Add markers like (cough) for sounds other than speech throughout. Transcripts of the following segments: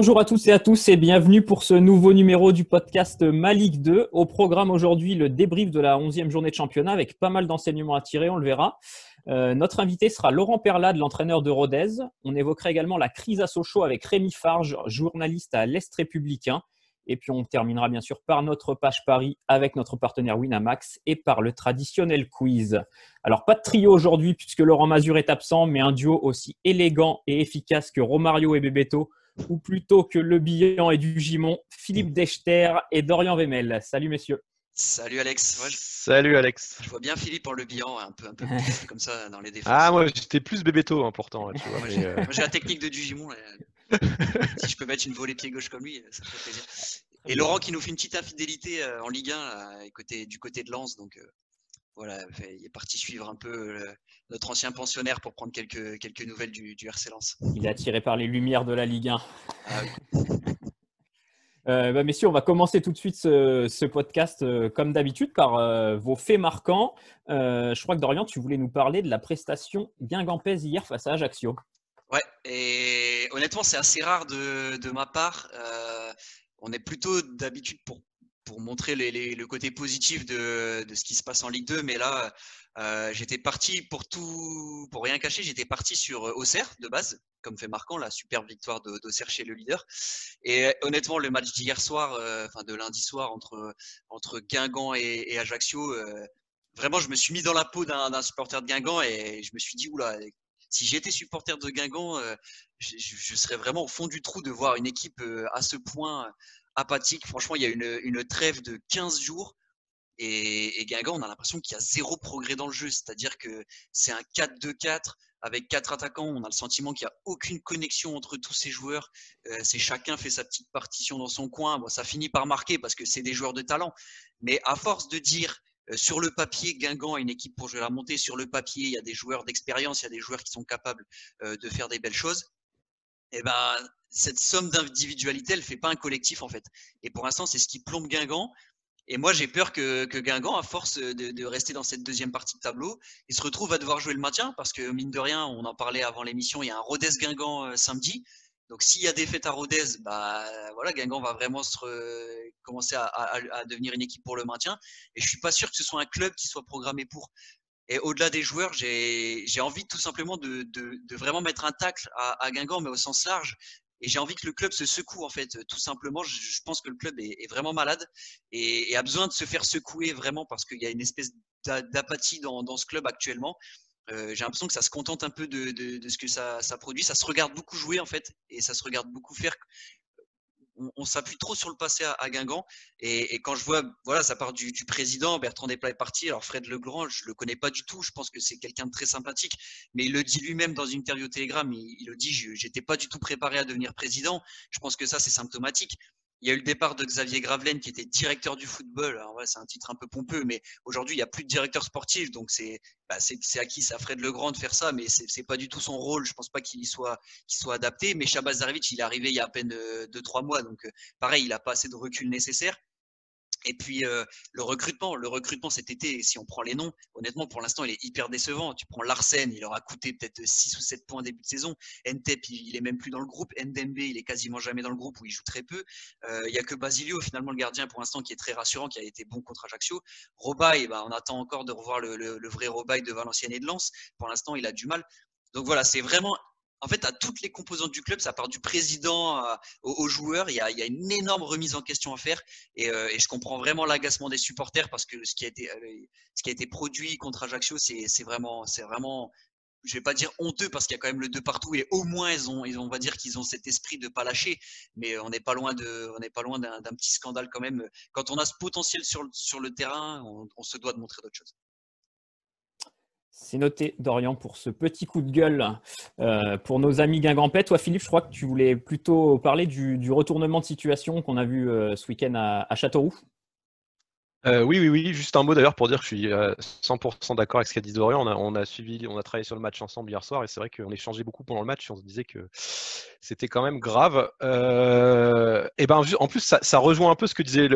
Bonjour à tous et à tous et bienvenue pour ce nouveau numéro du podcast Ma Ligue 2. Au programme aujourd'hui, le débrief de la 11e journée de championnat avec pas mal d'enseignements à tirer, on le verra. Euh, notre invité sera Laurent Perlade, l'entraîneur de Rodez. On évoquera également la crise à Sochaux avec Rémi Farge, journaliste à l'Est républicain. Et puis on terminera bien sûr par notre page Paris avec notre partenaire Winamax et par le traditionnel quiz. Alors pas de trio aujourd'hui puisque Laurent Mazur est absent, mais un duo aussi élégant et efficace que Romario et Bebeto, ou plutôt que Le Billan et du Gimon, Philippe Dechter et Dorian Vemel. Salut messieurs. Salut Alex. Salut Alex. Je vois bien Philippe en le bilan, un peu, un peu (laughs) comme ça dans les défenses. Ah, moi j'étais plus important. Hein, moi, j'ai la technique de Dugimon. (laughs) si je peux mettre une volée pied gauche comme lui, ça ferait plaisir. Et Laurent qui nous fait une petite infidélité euh, en Ligue 1 côté, du côté de Lens. Donc euh, voilà, il est parti suivre un peu euh, notre ancien pensionnaire pour prendre quelques, quelques nouvelles du, du, RC Lens. Il est attiré par les lumières de la Ligue 1. Ah (laughs) bah, messieurs, on va commencer tout de suite ce, podcast comme d'habitude par vos faits marquants. je crois que Dorian, tu voulais nous parler de la prestation Guingampèse hier face à Ajaccio. Ouais, et honnêtement, c'est assez rare de, de ma part. Euh, on est plutôt d'habitude pour, pour montrer le côté positif de, ce qui se passe en Ligue 2, mais là, euh, j'étais parti pour tout, pour rien cacher, j'étais parti sur Auxerre de base, comme fait marquant, la superbe victoire d'Auxerre chez le leader. Et honnêtement, le match d'hier soir, euh, enfin de lundi soir entre, Guingamp et, Ajaccio, vraiment, je me suis mis dans la peau d'un supporter de Guingamp et je me suis dit, oula, si j'étais supporter de Guingamp, euh, je, serais vraiment au fond du trou de voir une équipe euh, à ce point apathique. Franchement, il y a une, trêve de 15 jours. Et, Guingamp, on a l'impression qu'il y a zéro progrès dans le jeu. C'est-à-dire que c'est un 4-2-4 avec quatre attaquants. On a le sentiment qu'il n'y a aucune connexion entre tous ces joueurs. Euh, c'est chacun fait sa petite partition dans son coin. Ça finit par marquer parce que c'est des joueurs de talent. Mais à force de dire euh, sur le papier, Guingamp a une équipe pour jouer la montée. Sur le papier, il y a des joueurs d'expérience, il y a des joueurs qui sont capables euh, de faire des belles choses. Et eh ben, cette somme d'individualité, elle fait pas un collectif en fait. Et pour l'instant, c'est ce qui plombe Guingamp. Et moi, j'ai peur que, Guingamp, à force de, rester dans cette deuxième partie de tableau, il se retrouve à devoir jouer le maintien parce que mine de rien, on en parlait avant l'émission, il y a un Rodez Guingamp euh, samedi. Donc s'il y a des fêtes à Rodez, bah voilà, Guingamp va vraiment commencer à, devenir une équipe pour le maintien. Et je suis pas sûr que ce soit un club qui soit programmé pour. Et au-delà des joueurs, j'ai envie tout simplement de, de, vraiment mettre un tacle à, à, Guingamp, mais au sens large. Et j'ai envie que le club se secoue en fait, tout simplement. Je, pense que le club est, vraiment malade et, a besoin de se faire secouer vraiment parce qu'il y a une espèce d'apathie dans, ce club actuellement. Euh, j'ai l'impression que ça se contente un peu de, ce que ça, produit. Ça se regarde beaucoup jouer en fait, et ça se regarde beaucoup faire. On, s'appuie trop sur le passé à, Guingamp, et, quand je vois, voilà, ça part du, président Bertrand Desplat est parti. Alors Fred Legrand, je le connais pas du tout. Je pense que c'est quelqu'un de très sympathique, mais il le dit lui-même dans une interview au Télégramme. Il, il le dit, j'étais pas du tout préparé à devenir président. Je pense que ça c'est symptomatique. Il y a eu le départ de Xavier Gravelaine qui était directeur du football. Alors ouais, c'est un titre un peu pompeux, mais aujourd'hui il n'y a plus de directeur sportif, donc c'est bah, c'est acquis à Fred Legrand de faire ça, mais c'est pas du tout son rôle. Je pense pas qu'il soit qu'il soit adapté. Mais Shabazz il est arrivé il y a à peine euh, deux trois mois, donc euh, pareil, il a pas assez de recul nécessaire. Et puis euh, le recrutement, le recrutement cet été, si on prend les noms, honnêtement pour l'instant il est hyper décevant. Tu prends Larsen, il aura coûté peut-être 6 ou 7 points début de saison. Ntep, il, est même plus dans le groupe. Ndembe, il est quasiment jamais dans le groupe où il joue très peu. Euh, il y a que Basilio finalement le gardien pour l'instant qui est très rassurant, qui a été bon contre Ajaccio. Robaille, bah, on attend encore de revoir le, vrai Robaille de Valenciennes et de Lens. Pour l'instant il a du mal. Donc voilà, c'est vraiment en fait, à toutes les composantes du club, ça part du président aux, joueurs, il y, a, il y, a, une énorme remise en question à faire. Et, euh, et je comprends vraiment l'agacement des supporters parce que ce qui a été, euh, ce qui a été produit contre Ajaccio, c'est vraiment, c'est vraiment, je vais pas dire honteux parce qu'il y a quand même le deux partout et au moins ils ont, ils ont on va dire qu'ils ont cet esprit de pas lâcher. Mais on n'est pas loin on n'est pas loin d'un petit scandale quand même. Quand on a ce potentiel sur, sur le terrain, on se doit de montrer d'autres choses. C'est noté, Dorian, pour ce petit coup de gueule euh, pour nos amis Guingampais. Toi, Philippe, je crois que tu voulais plutôt parler du, retournement de situation qu'on a vu euh, ce week-end à, Châteauroux. Euh, oui, oui, oui. Juste un mot d'ailleurs pour dire que je suis 100% d'accord avec ce qu'a dit Dorian. On a, suivi, on a travaillé sur le match ensemble hier soir et c'est vrai qu'on échangeait beaucoup pendant le match et on se disait que c'était quand même grave. ben, en plus, ça, rejoint un peu ce que disait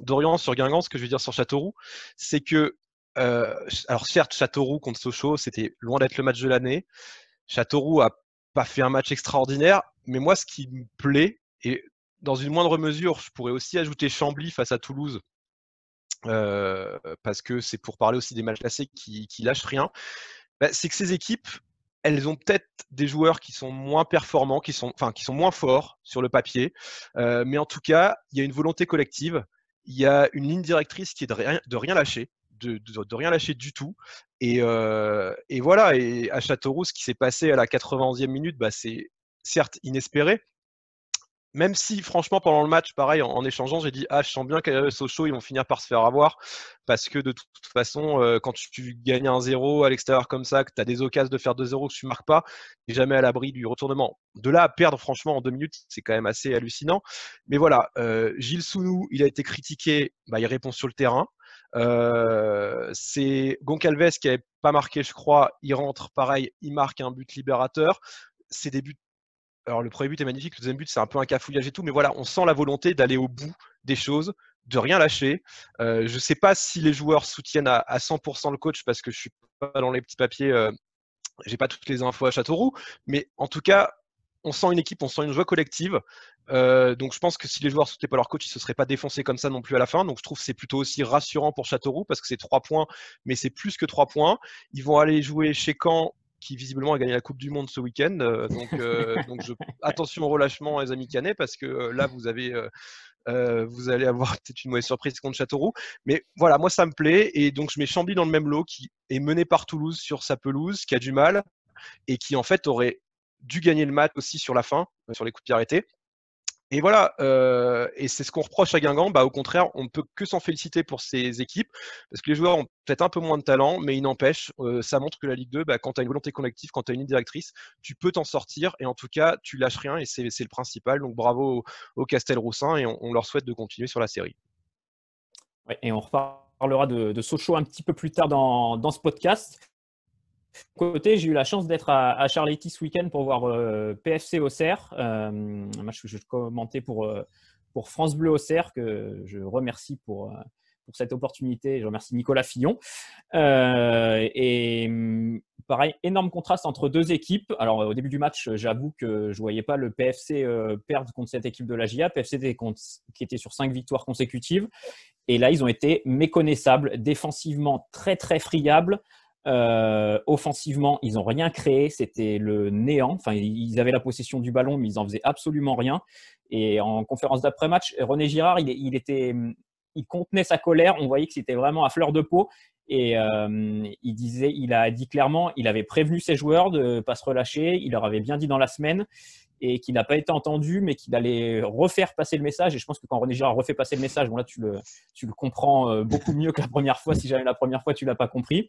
Dorian sur Guingamp, ce que je veux dire sur Châteauroux, c'est que alors certes, Châteauroux contre Sochaux, c'était loin d'être le match de l'année. Châteauroux a pas fait un match extraordinaire, mais moi, ce qui me plaît, Et dans une moindre mesure, je pourrais aussi ajouter Chambly face à Toulouse, parce que c'est pour parler aussi des matchs classés qui, lâchent rien. Bah, c'est que ces équipes, elles ont peut-être des joueurs qui sont moins performants, qui sont, enfin, qui sont moins forts sur le papier, mais en tout cas, il y a une volonté collective, il y a une ligne directrice qui est de rien lâcher. De, rien lâcher du tout. Et, voilà, et à Châteauroux, ce qui s'est passé à la 91e minute, bah, c'est certes inespéré, même si, franchement, pendant le match, pareil, en, échangeant, j'ai dit Ah, je sens bien qu'à Sochaux, ils vont finir par se faire avoir. Parce que de toute façon, quand tu, gagnes un 0 à l'extérieur comme ça, que tu as des occasions de faire 2-0 que tu marques pas, tu jamais à l'abri du retournement. De là à perdre, franchement, en deux minutes, c'est quand même assez hallucinant. Mais voilà, Gilles Sounou, il a été critiqué, bah, il répond sur le terrain. Euh, c'est Goncalves qui n'avait pas marqué, je crois. Il rentre, pareil, il marque un but libérateur. C'est des buts alors le premier but est magnifique, le deuxième but c'est un peu un cafouillage et tout, mais voilà, on sent la volonté d'aller au bout des choses, de rien lâcher. Euh, je ne sais pas si les joueurs soutiennent à, 100% le coach parce que je suis pas dans les petits papiers, euh, j'ai pas toutes les infos à Châteauroux, mais en tout cas, on sent une équipe, on sent une joie collective. Euh, donc je pense que si les joueurs ne soutenaient pas leur coach, ils ne se seraient pas défoncés comme ça non plus à la fin. Donc je trouve que c'est plutôt aussi rassurant pour Châteauroux parce que c'est trois points, mais c'est plus que trois points. Ils vont aller jouer chez Caen qui visiblement a gagné la Coupe du Monde ce week-end. Euh, donc, euh, (laughs) donc je, attention au relâchement, les amis Canet, parce que euh, là, vous avez. vous allez avoir (laughs) peut-être une mauvaise surprise contre Châteauroux. Mais voilà, moi ça me plaît. Et donc je mets Chambly dans le même lot qui est mené par Toulouse sur sa pelouse, qui a du mal et qui en fait aurait dû gagner le match aussi sur la fin, sur les coups de pied arrêtés. Et voilà, euh, et c'est ce qu'on reproche à Guingamp. Bah, au contraire, on ne peut que s'en féliciter pour ces équipes, parce que les joueurs ont peut-être un peu moins de talent, mais il n'empêche, euh, ça montre que la Ligue 2, bah, quand tu as une volonté collective, quand tu as une ligne directrice, tu peux t'en sortir, et en tout cas, tu lâches rien, et c'est le principal. Donc bravo au, Castel Roussin, et on, leur souhaite de continuer sur la série. et on reparlera de, de Sochaux un petit peu plus tard dans, dans ce podcast. Côté, j'ai eu la chance d'être à, à ce week-end pour voir euh, PFC Auxerre, euh, un match que je commentais pour, euh, pour France Bleu Auxerre, que je remercie pour, pour cette opportunité. Je remercie Nicolas Fillon. et mm, pareil, énorme contraste entre deux équipes. Alors, au début du match, j'avoue que je ne voyais pas le PFC perdre contre cette équipe de la GIA. PFC qui était sur cinq victoires consécutives. Et là, ils ont été méconnaissables, défensivement très, très friables. Euh, offensivement, ils n'ont rien créé, c'était le néant. Enfin, ils avaient la possession du ballon, mais ils n'en faisaient absolument rien. Et en conférence d'après-match, René Girard, il, était, il contenait sa colère. On voyait que c'était vraiment à fleur de peau. Et euh, il disait, il a dit clairement, il avait prévenu ses joueurs de pas se relâcher. Il leur avait bien dit dans la semaine et qu'il n'a pas été entendu, mais qu'il allait refaire passer le message. Et je pense que quand René Girard refait passer le message, bon là tu le, tu le comprends euh, beaucoup mieux que la première fois. Si jamais la première fois tu l'as pas compris.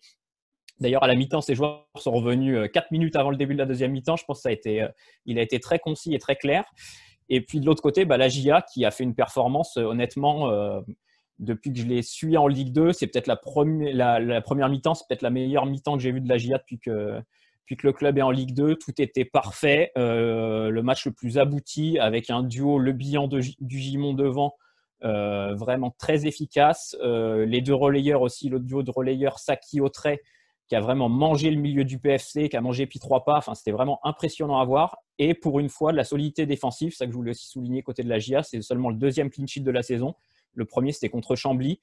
D'ailleurs, à la mi-temps, ces joueurs sont revenus 4 euh, minutes avant le début de la deuxième mi-temps. Je pense que ça a été, euh, très concis et très clair. Et puis de l'autre côté, bah, la GIA qui a fait une performance, euh, honnêtement, depuis que je l'ai suivi en Ligue 2, c'est peut-être la, première mi-temps, c'est peut-être la meilleure mi-temps que j'ai vue de la GIA depuis que, le club est en Ligue 2. Tout était parfait. le match le plus abouti avec un duo Le Bihan du Gimon devant. vraiment très efficace. les deux relayeurs aussi, le duo de relayeurs Saki-Autrey qui a vraiment mangé le milieu du PFC, qui a mangé puis trois pas. Enfin, c'était vraiment impressionnant à voir. Et pour une fois, de la solidité défensive, ça que je voulais aussi souligner côté de la GIA, c'est seulement le deuxième clean sheet de la saison. Le premier, c'était contre Chambly.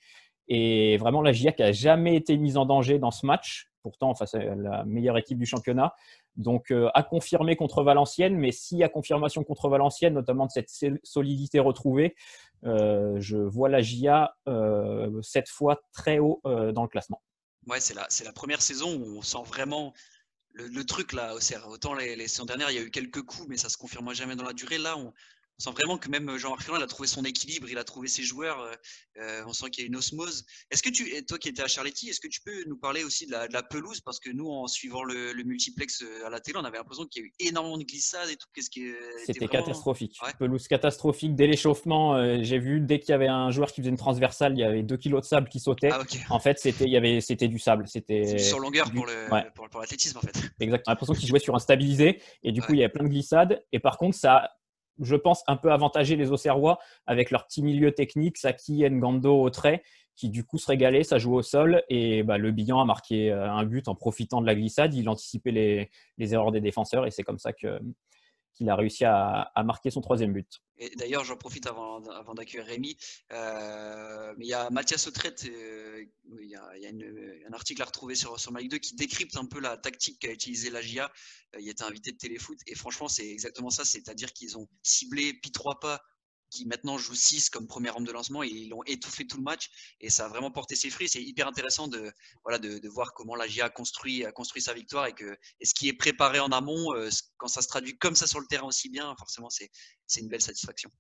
Et vraiment, la GIA qui a jamais été mise en danger dans ce match. Pourtant, face à la meilleure équipe du championnat. Donc, euh, à confirmer contre Valenciennes. Mais s'il y a confirmation contre Valenciennes, notamment de cette solidité retrouvée, euh, je vois la GIA euh, cette fois très haut dans le classement. Ouais, c'est la, c'est la première saison où on sent vraiment le, truc là. Autant les, les saisons dernières, il y a eu quelques coups, mais ça se confirme jamais dans la durée. Là, on, on sent vraiment que même Jean-Marc il a trouvé son équilibre, il a trouvé ses joueurs. Euh, euh, on sent qu'il y a une osmose. Est-ce que tu, toi qui étais à Charletti, est-ce que tu peux nous parler aussi de la, pelouse? Parce que nous, en suivant le, multiplex euh, à la télé, on avait l'impression qu'il y a eu énormément de glissades et tout. Qu'est-ce qui C'était catastrophique. Pelouse catastrophique. Dès l'échauffement, j'ai vu, dès qu'il y avait un joueur qui faisait une transversale, il y avait 2 kilos de sable qui sautait. Ah, en fait, c'était, il y avait, c'était du sable. C'était sur longueur pour, l'athlétisme, en fait. Exactement. l'impression qu'il jouait sur un stabilisé. Et du coup, il y avait plein de glissades. Et par contre, ça je pense, un peu avantager les Auxerrois avec leur petit milieu technique, Saki, Ngando au trait, qui du coup se régalaient, ça joue au sol. Et bah, le Bihan a marqué euh, un but en profitant de la glissade. Il anticipait les erreurs des défenseurs et c'est comme ça que, qu'il a réussi à, marquer son troisième but. D'ailleurs, j'en profite avant, avant d'accueillir Rémi. mais il y a Mathias Autrette, il y a, un article à retrouver sur, sur 2 qui décrypte un peu la tactique qu'a utilisée la GIA. il était invité de Téléfoot et franchement, c'est exactement ça. C'est-à-dire qu'ils ont ciblé Pi trois pas qui maintenant joue 6 comme premier homme de lancement et ils l'ont étouffé tout le match et ça a vraiment porté ses fruits. C'est hyper intéressant de, voilà, de, voir comment la GIA construit, a construit sa victoire et, que, et ce qui est préparé en amont, euh, quand ça se traduit comme ça sur le terrain aussi bien, forcément c'est une belle satisfaction.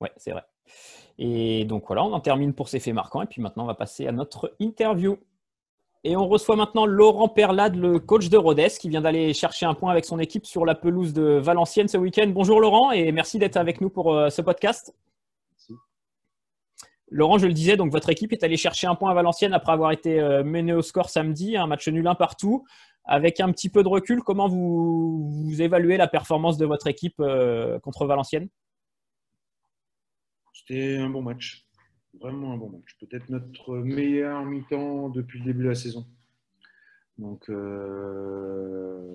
Ouais, c'est vrai. Et donc voilà, on en termine pour ces faits marquants et puis maintenant on va passer à notre interview. Et on reçoit maintenant Laurent Perlade, le coach de Rodez, qui vient d'aller chercher un point avec son équipe sur la pelouse de Valenciennes ce week-end. Bonjour Laurent et merci d'être avec nous pour euh, ce podcast. Laurent, je le disais, donc votre équipe est allée chercher un point à Valenciennes après avoir été euh, menée au score samedi, un match nul un partout. Avec un petit peu de recul, comment vous, évaluez la performance de votre équipe euh, contre Valenciennes? C'était un bon match. Vraiment un bon match. Peut-être notre meilleur mi-temps depuis le début de la saison. Donc, euh,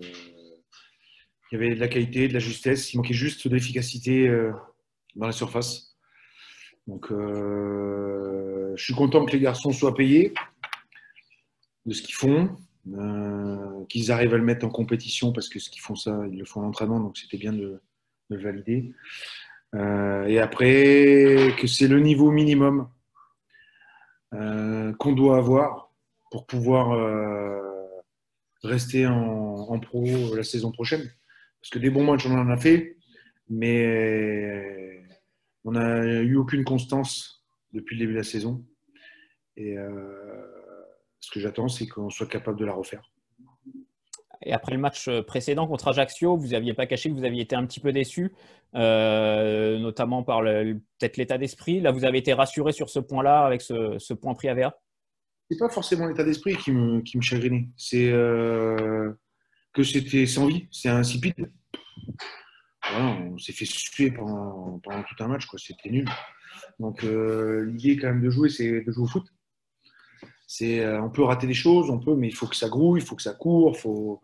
il y avait de la qualité, de la justesse. Il manquait juste de l'efficacité euh, dans la surface. Donc, euh, je suis content que les garçons soient payés de ce qu'ils font, qu'ils arrivent à le mettre en compétition parce que ce qu'ils font ça, ils le font en entraînement, donc c'était bien de, de, le valider. Euh, et après, que c'est le niveau minimum euh, qu'on doit avoir pour pouvoir euh, rester en, pro la saison prochaine. Parce que des bons matchs, on en a fait, mais on n'a eu aucune constance depuis le début de la saison. Et ce que j'attends, c'est qu'on soit capable de la refaire. Et après le match euh, précédent contre Ajaccio, vous n'aviez pas caché que vous aviez été un petit peu déçu, euh, notamment par peut-être l'état d'esprit. Là, vous avez été rassuré sur ce point-là avec ce, point pris à VA Ce n'est pas forcément l'état d'esprit qui me, chagrinait. C'est euh, que c'était sans vie, c'est insipide. on s'est fait suer pendant, tout un match, c'était nul. Donc l'idée quand même de jouer, c'est de jouer au foot. C'est, on peut rater des choses, on peut, mais il faut que ça grouille, il faut que ça court, faut,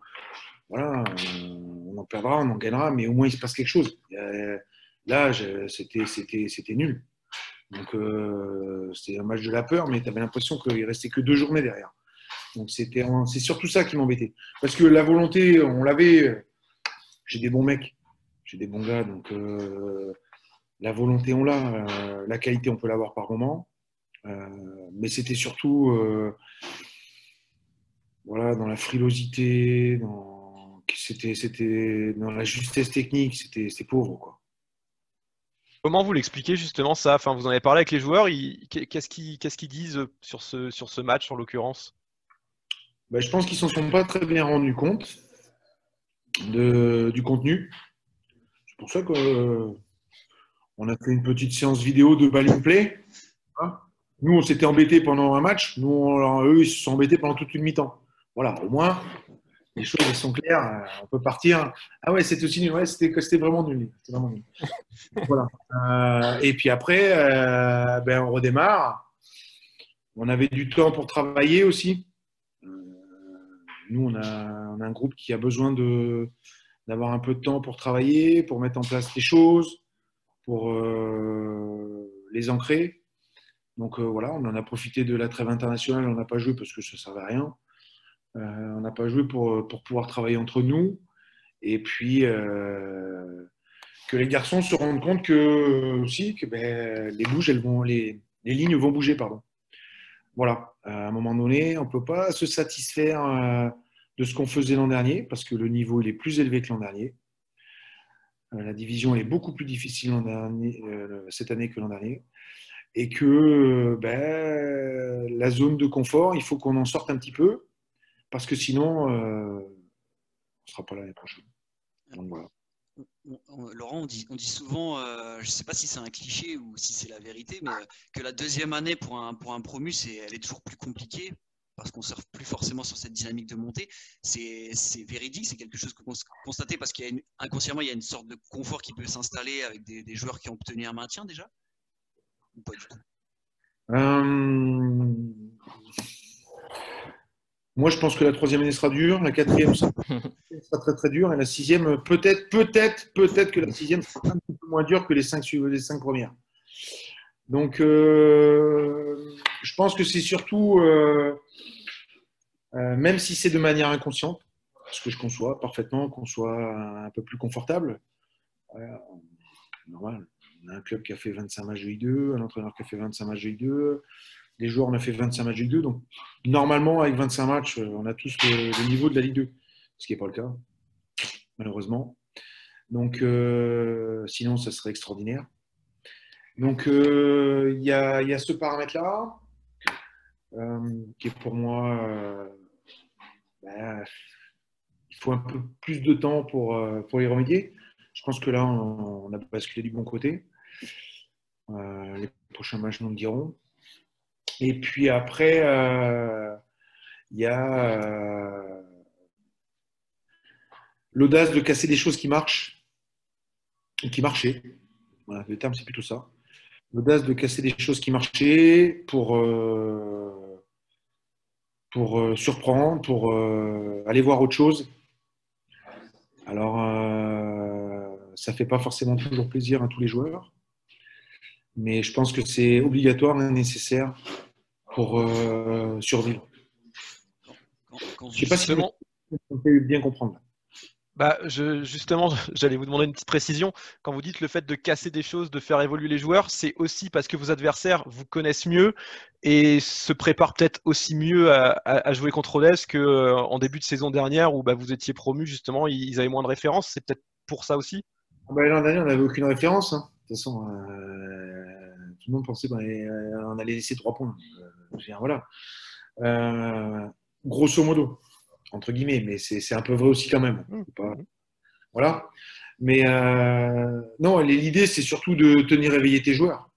voilà, on en perdra, on en gagnera, mais au moins il se passe quelque chose. Euh, là, c'était, c'était, c'était nul. Donc euh, c'était un match de la peur, mais tu avais l'impression qu'il restait que deux journées derrière. Donc c'était, c'est surtout ça qui m'embêtait. Parce que la volonté, on l'avait. J'ai des bons mecs, j'ai des bons gars, donc euh, la volonté on l'a, la qualité on peut l'avoir par moment. Mais c'était surtout voilà, dans la frilosité, dans, c'était, c'était dans la justesse technique, c'était, pauvre. Quoi. Comment vous l'expliquez justement ça? Enfin, Vous en avez parlé avec les joueurs, qu'est-ce, qu'ils, qu'est-ce qu'ils disent sur ce, sur ce match en l'occurrence? Ben, Je pense qu'ils ne s'en sont pas très bien rendus compte de, du contenu. C'est pour ça qu'on euh, a fait une petite séance vidéo de ball play. Hein? Nous, on s'était embêtés pendant un match. Nous, eux, ils se sont embêtés pendant toute une mi-temps. Voilà, au moins, les choses sont claires, euh, on peut partir. Ah ouais, c'était aussi nul. Ouais, c'était, vraiment nul. vraiment nul. (laughs) voilà. Euh, et puis après, euh, ben, on redémarre. On avait du temps pour travailler aussi. nous, on a, on a, un groupe qui a besoin d'avoir un peu de temps pour travailler, pour mettre en place les choses, pour les ancrer. Donc voilà, on en a profité de la trêve internationale, on n'a pas joué parce que ça ne servait à rien. Euh, on n'a pas joué pour, pour pouvoir travailler entre nous. Et puis, euh, que les garçons se rendent compte que aussi que ben, les bouges, elles vont, les, les, lignes vont bouger, pardon. Voilà. À un moment donné, on ne peut pas se satisfaire euh, de ce qu'on faisait l'an dernier parce que le niveau il est plus élevé que l'an dernier. La division est beaucoup plus difficile cette année que l'an dernier. Et que ben, la zone de confort, il faut qu'on en sorte un petit peu parce que sinon, euh, on ne sera pas l'année prochaine. Laurent, on dit, souvent, euh, je ne sais pas si c'est un cliché ou si c'est la vérité, mais que la deuxième année pour un, pour un promu, elle est toujours plus compliquée parce qu'on ne surfe plus forcément sur cette dynamique de montée. C'est véridique, c'est quelque chose que vous constatez parce qu'inconsciemment, il y a une sorte de confort qui peut s'installer avec des, joueurs qui ont obtenu un maintien déjà? Ou pas du tout euh, Moi, je pense que la troisième année sera dure, la quatrième (laughs) sera très très dure, et la sixième, peut-être, peut-être, peut-être que la sixième sera un petit peu moins dure que les cinq, les cinq premières. Donc, euh, je pense que c'est surtout, euh, euh, même si c'est de manière inconsciente, ce que je conçois parfaitement, qu'on soit un peu plus confortable. normal. A un club qui a fait 25 matchs de I2, un entraîneur qui a fait 25 matchs de I2, les joueurs on a fait 25 matchs de Ligue 2. Donc, normalement, avec 25 matchs, euh, on a tous le, niveau de la Ligue 2, ce qui n'est pas le cas, malheureusement. Donc, euh, sinon, ça serait extraordinaire. Donc, euh, il y, a, ce paramètre-là, qui est pour moi. Ben, il faut un peu plus de temps pour, pour y remédier. Je pense que là, on, a basculé du bon côté. Les prochains matchs nous le diront. Et puis après, euh, il y a euh, l'audace de casser des choses qui marchent, qui marchaient. le terme, c'est plutôt ça. L'audace de casser des choses qui marchaient pour, euh, pour surprendre, pour aller voir autre chose. Alors, ça ne fait pas forcément toujours plaisir à tous les joueurs mais je pense que c'est obligatoire et nécessaire pour euh, survivre. je ne sais pas si vous pouvez bien comprendre. Bah, je, justement, (laughs) j'allais vous demander une petite précision. Quand vous dites le fait de casser des choses, de faire évoluer les joueurs, c'est aussi parce que vos adversaires vous connaissent mieux et se préparent peut-être aussi mieux à, jouer contre Odès qu'en euh, début de saison dernière où bah, vous étiez promu, justement, ils avaient moins de références. C'est peut-être pour ça aussi? Bah, L'an dernier, on n'avait aucune référence. Hein. Toute façon, euh, tout le monde pensait qu'on euh, allait, laisser trois points. Euh, voilà. grosso modo, entre guillemets, mais c'est un peu vrai aussi quand même. Mmh. voilà. Mais non, l'idée, c'est surtout de tenir éveillé tes joueurs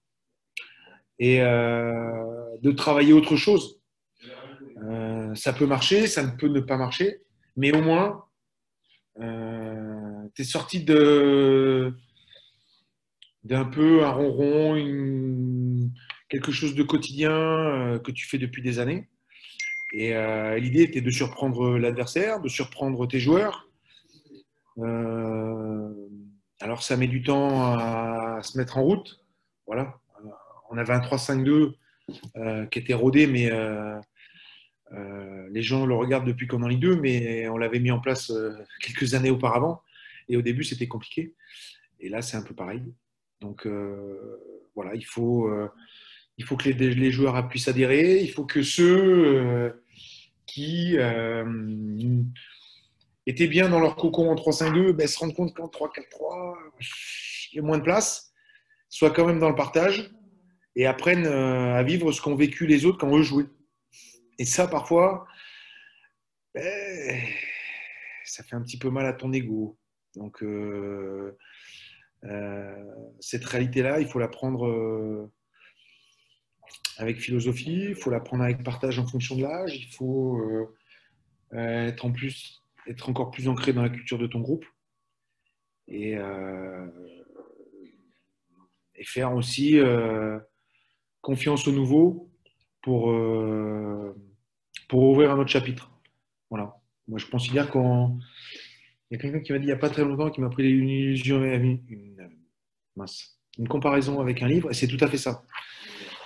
et de travailler autre chose. ça peut marcher, ça ne peut ne pas marcher, mais au moins, tu es sorti de d'un peu un ronron, quelque chose de quotidien euh, que tu fais depuis des années. Et euh, l'idée était de surprendre l'adversaire, de surprendre tes joueurs. Euh, alors ça met du temps à se mettre en route. Voilà. On avait un 3-5-2 qui était rodé, mais les gens le regardent depuis qu'on en lit deux, mais on l'avait mis en place quelques années auparavant. Et au début, c'était compliqué. Et là, c'est un peu pareil. Donc euh, voilà, il faut, euh, il faut que les, joueurs puissent adhérer, il faut que ceux euh, qui étaient bien dans leur cocon en 3-5-2 ben, se rendent compte qu'en 3-4-3, il y a moins de place, soient quand même dans le partage et apprennent à vivre ce qu'ont vécu les autres quand eux jouaient. Et ça, parfois, ben, ça fait un petit peu mal à ton ego. Donc, cette réalité-là, il faut la prendre euh, avec philosophie, il faut la prendre avec partage en fonction de l'âge, il faut euh, être, en plus, être encore plus ancré dans la culture de ton groupe et, faire aussi confiance au nouveau pour, pour ouvrir un autre chapitre. Voilà. Moi, je considère qu'on il y a quelqu'un qui m'a dit il n'y a pas très longtemps qui m'a pris une illusion, une, une comparaison avec un livre, et c'est tout à fait ça.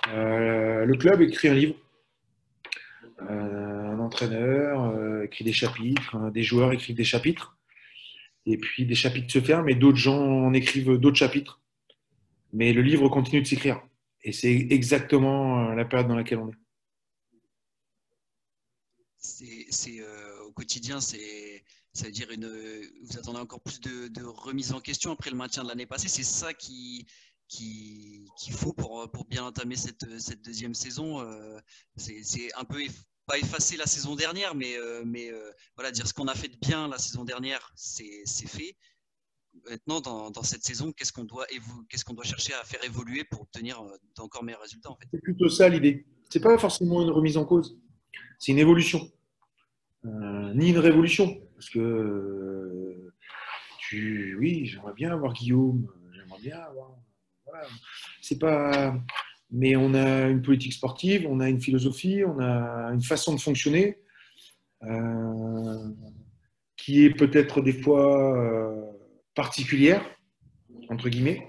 Euh, le club écrit un livre, euh, un entraîneur euh, écrit des chapitres, des joueurs écrivent des chapitres, et puis des chapitres se ferment, et d'autres gens en écrivent d'autres chapitres. Mais le livre continue de s'écrire, et c'est exactement la période dans laquelle on est. C'est au quotidien, c'est ça veut dire une, vous attendez encore plus de, remise en question après le maintien de l'année passée. C'est ça qui qu'il faut pour, pour bien entamer cette, cette deuxième saison. Euh, c'est un peu pas effacer la saison dernière, mais, euh, mais euh, voilà, dire ce qu'on a fait de bien la saison dernière, c'est fait. Maintenant, dans, dans cette saison, qu'est-ce qu'on doit, qu'est-ce doit chercher à faire évoluer pour obtenir d'encore meilleurs résultats C'est plutôt ça l'idée. C'est pas forcément une remise en cause, c'est une évolution. Euh, ni une révolution. Parce que tu, oui, j'aimerais bien avoir Guillaume, j'aimerais bien avoir. C'est pas. Mais on a une politique sportive, on a une philosophie, on a une façon de fonctionner. qui est peut-être des fois particulière, entre guillemets,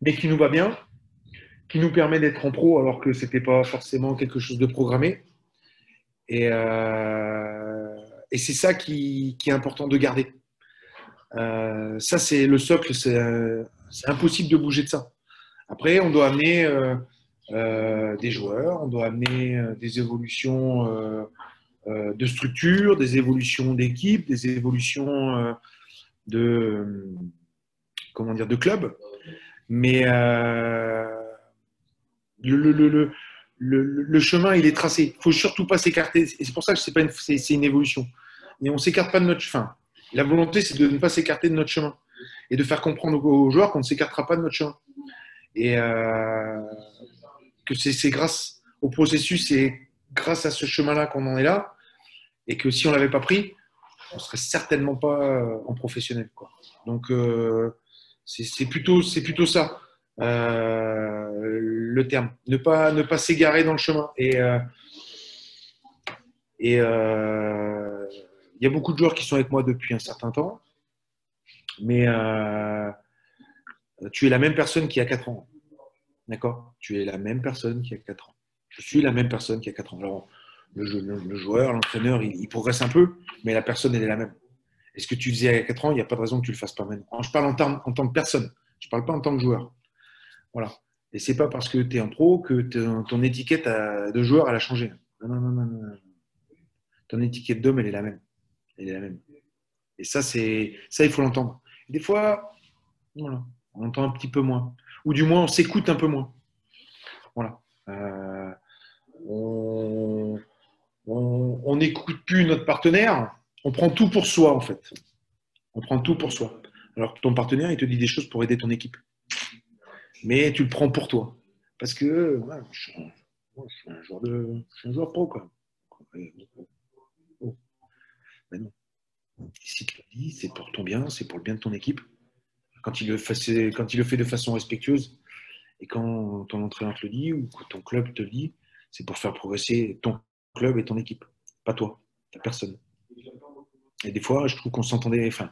mais qui nous va bien, qui nous permet d'être en pro alors que ce n'était pas forcément quelque chose de programmé. Et, et c'est ça qui, est important de garder. ça, c'est le socle, c'est impossible de bouger de ça. Après, on doit amener euh, euh, des joueurs, on doit amener euh, des évolutions de structure, des évolutions d'équipe, des évolutions de comment dire de club. Mais le, le, chemin, il est tracé. Il faut surtout pas s'écarter. Et c'est pour ça que c'est une, c'est, une évolution. Mais on s'écarte pas de notre chemin. La volonté, c'est de ne pas s'écarter de notre chemin et de faire comprendre aux joueurs qu'on ne s'écartera pas de notre chemin. Et euh, que c'est grâce au processus et grâce à ce chemin-là qu'on en est là. Et que si on ne l'avait pas pris, on ne serait certainement pas euh, en professionnel. Donc, euh, c'est plutôt, plutôt ça le terme. Ne pas, ne pas s'égarer dans le chemin. Et et il y a beaucoup de joueurs qui sont avec moi depuis un certain temps. Mais tu es la même personne qui a 4 ans. D'accord? Tu es la même personne qui a 4 ans. Je suis la même personne qui a 4 ans. Alors, le, joueur, l'entraîneur, il, progresse un peu, mais la personne, elle est la même. Et ce que tu faisais à 4 ans, il n'y a pas de raison que tu le fasses pas maintenant. Je parle en, tant, en tant que personne. Je ne parle pas en tant que joueur. Voilà. Et c'est pas parce que tu es en pro que ton étiquette de joueur, elle a changé. Non, non, non, non. Ton étiquette d'homme, elle est la même. Elle est la même. Et ça, c'est ça, il faut l'entendre. Des fois, voilà, on entend un petit peu moins. Ou du moins, on s'écoute un peu moins. Voilà. Euh, on n'écoute plus notre partenaire. On prend tout pour soi, en fait. On prend tout pour soi. Alors que ton partenaire, il te dit des choses pour aider ton équipe. Mais tu le prends pour toi. Parce que je, suis un, joueur de, je suis un joueur pro, quoi. Mais non. Si tu le dis, c'est pour ton bien, c'est pour le bien de ton équipe quand il, le fait, de façon respectueuse et quand ton entraîneur te le dit ou ton club te le dit, c'est pour faire progresser ton club et ton équipe, pas toi, ta personne. Et des fois, je trouve qu'on s'entendait, enfin,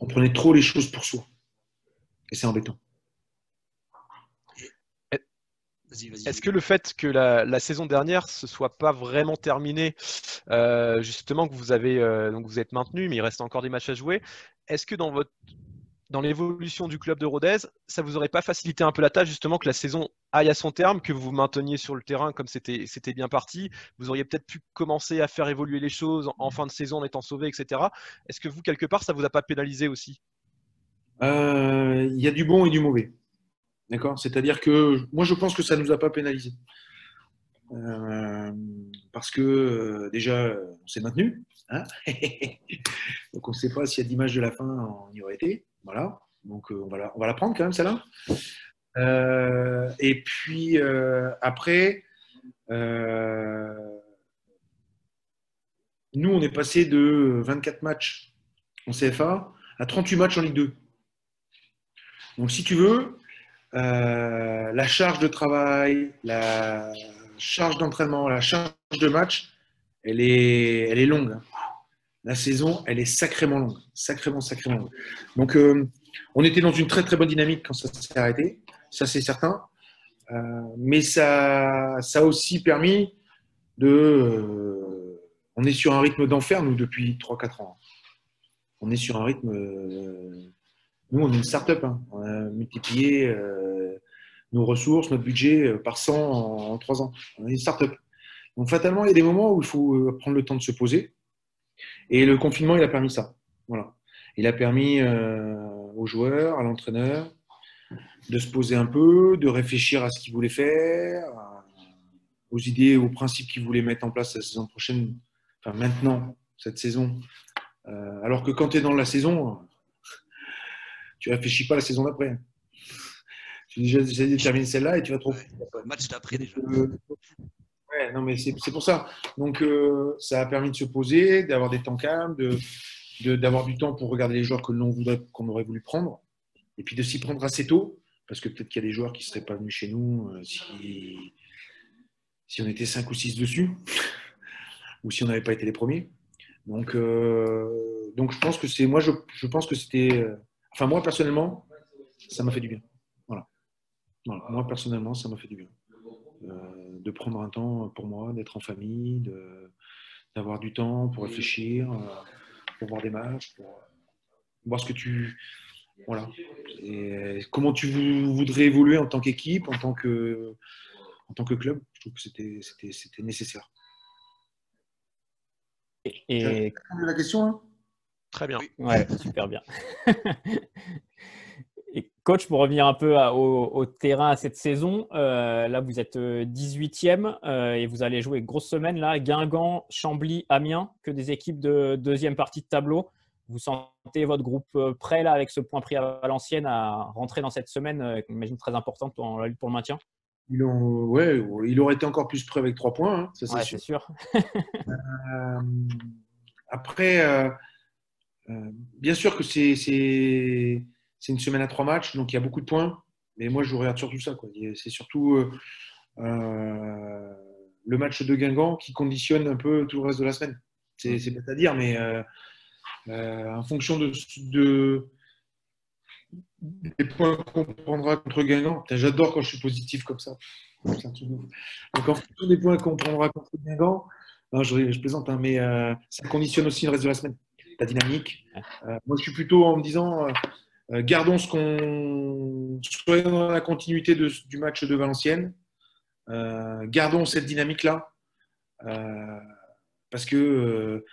on prenait trop les choses pour soi. Et c'est embêtant. Est-ce que le fait que la, saison dernière ne soit pas vraiment terminée, euh, justement que vous avez euh, donc vous êtes maintenu, mais il reste encore des matchs à jouer, est-ce que dans votre dans l'évolution du club de Rodez, ça vous aurait pas facilité un peu la tâche justement que la saison aille à son terme, que vous vous mainteniez sur le terrain comme c'était bien parti Vous auriez peut-être pu commencer à faire évoluer les choses en fin de saison en étant sauvé, etc. Est-ce que vous, quelque part, ça vous a pas pénalisé aussi? Euh, Il y a du bon et du mauvais. D'accord? C'est-à-dire que moi, je pense que ça ne nous a pas pénalisé. Euh, parce que euh, déjà, on s'est maintenu. Hein? (laughs) Donc on ne sait pas s'il y a 10 matchs de la fin, on y aurait été. Voilà. Donc, euh, on, va la, on va la prendre quand même, celle-là. Et puis, après, nous, on est passé de 24 matchs en CFA à 38 matchs en Ligue 2. Donc, si tu veux, la charge de travail, la charge d'entraînement, la charge de match, elle est, elle est longue. Hein la saison, elle est sacrément longue. Sacrément, sacrément longue. Donc, euh, on était dans une très, très bonne dynamique quand ça s'est arrêté. Ça, c'est certain. Euh, mais ça, ça a aussi permis de. Euh, on est sur un rythme d'enfer, nous, depuis 3-4 ans. On est sur un rythme. Nous, on est une start-up. Hein. On a multiplié nos ressources, notre budget par 100 en, 3 ans. On est une start-up. Donc, fatalement, il y a des moments où il faut prendre le temps de se poser et le confinement, il a permis ça. Voilà. Il a permis euh, aux joueurs, à l'entraîneur, de se poser un peu, de réfléchir à ce qu'ils voulaient faire, aux idées, aux principes qu'ils voulaient mettre en place la saison prochaine, enfin maintenant, cette saison. Euh, alors que quand tu es dans la saison, tu réfléchis pas à la saison d'après. Tu déjà, déjà déterminé celle-là et tu vas trop. match d'après déjà. Euh, non, mais c'est pour ça. Donc, euh, ça a permis de se poser, d'avoir des temps calmes, d'avoir du temps pour regarder les joueurs que l'on qu'on aurait voulu prendre, et puis de s'y prendre assez tôt, parce que peut-être qu'il y a des joueurs qui ne seraient pas venus chez nous euh, si, si on était 5 ou 6 dessus. (laughs) ou si on n'avait pas été les premiers. Donc, donc je pense que c'est moi, je, je pense que c'était, enfin moi personnellement, ça m'a fait du bien. Voilà. Voilà. Moi personnellement, ça m'a fait du bien Euh, de prendre un temps pour moi, d'être en famille, d'avoir du temps pour réfléchir, euh, pour voir des matchs, pour voir ce que tu, voilà, et comment tu vou- voudrais évoluer en tant qu'équipe, en tant que, en tant que club? Je trouve que c'était, c'était, c'était nécessaire. Et, et- La question. hein? Très bien. Oui. ouais, (laughs) super bien. (laughs) Et coach, pour revenir un peu à- au, au terrain à cette saison, euh, là vous êtes euh, 18e euh, et vous allez jouer grosse semaine là, Guingamp, Chambly, Amiens, que des équipes de deuxième partie de tableau. Vous sentez votre groupe euh, prêt là avec ce point pris à Valenciennes à rentrer dans cette semaine, euh, j'imagine très importante dans la lutte pour le maintien? il, en- ouais, il aurait été encore plus près avec trois points, hein, ça c'est Ouais, sûr. Euh, après, euh, euh, bien sûr que c'est c'est- c'est une semaine à trois matchs, donc il y a beaucoup de points. Mais moi, je regarde surtout ça. quoi. C'est surtout euh, euh, le match de Guingamp qui conditionne un peu tout le reste de la semaine. C'est c'est bête à dire, mais euh, euh, en fonction de, de- des points qu'on prendra contre Guingamp, j'adore quand je suis positif comme ça. Donc en fonction des points qu'on prendra contre Guingamp, non, je, je plaisante, hein, mais euh, ça conditionne aussi le reste de la semaine, la dynamique. Euh, moi, je suis plutôt en me disant, euh, euh, gardons ce qu'on. Soyons dans la continuité de- du match de Valenciennes. Euh, gardons cette dynamique-là. Euh, parce que euh,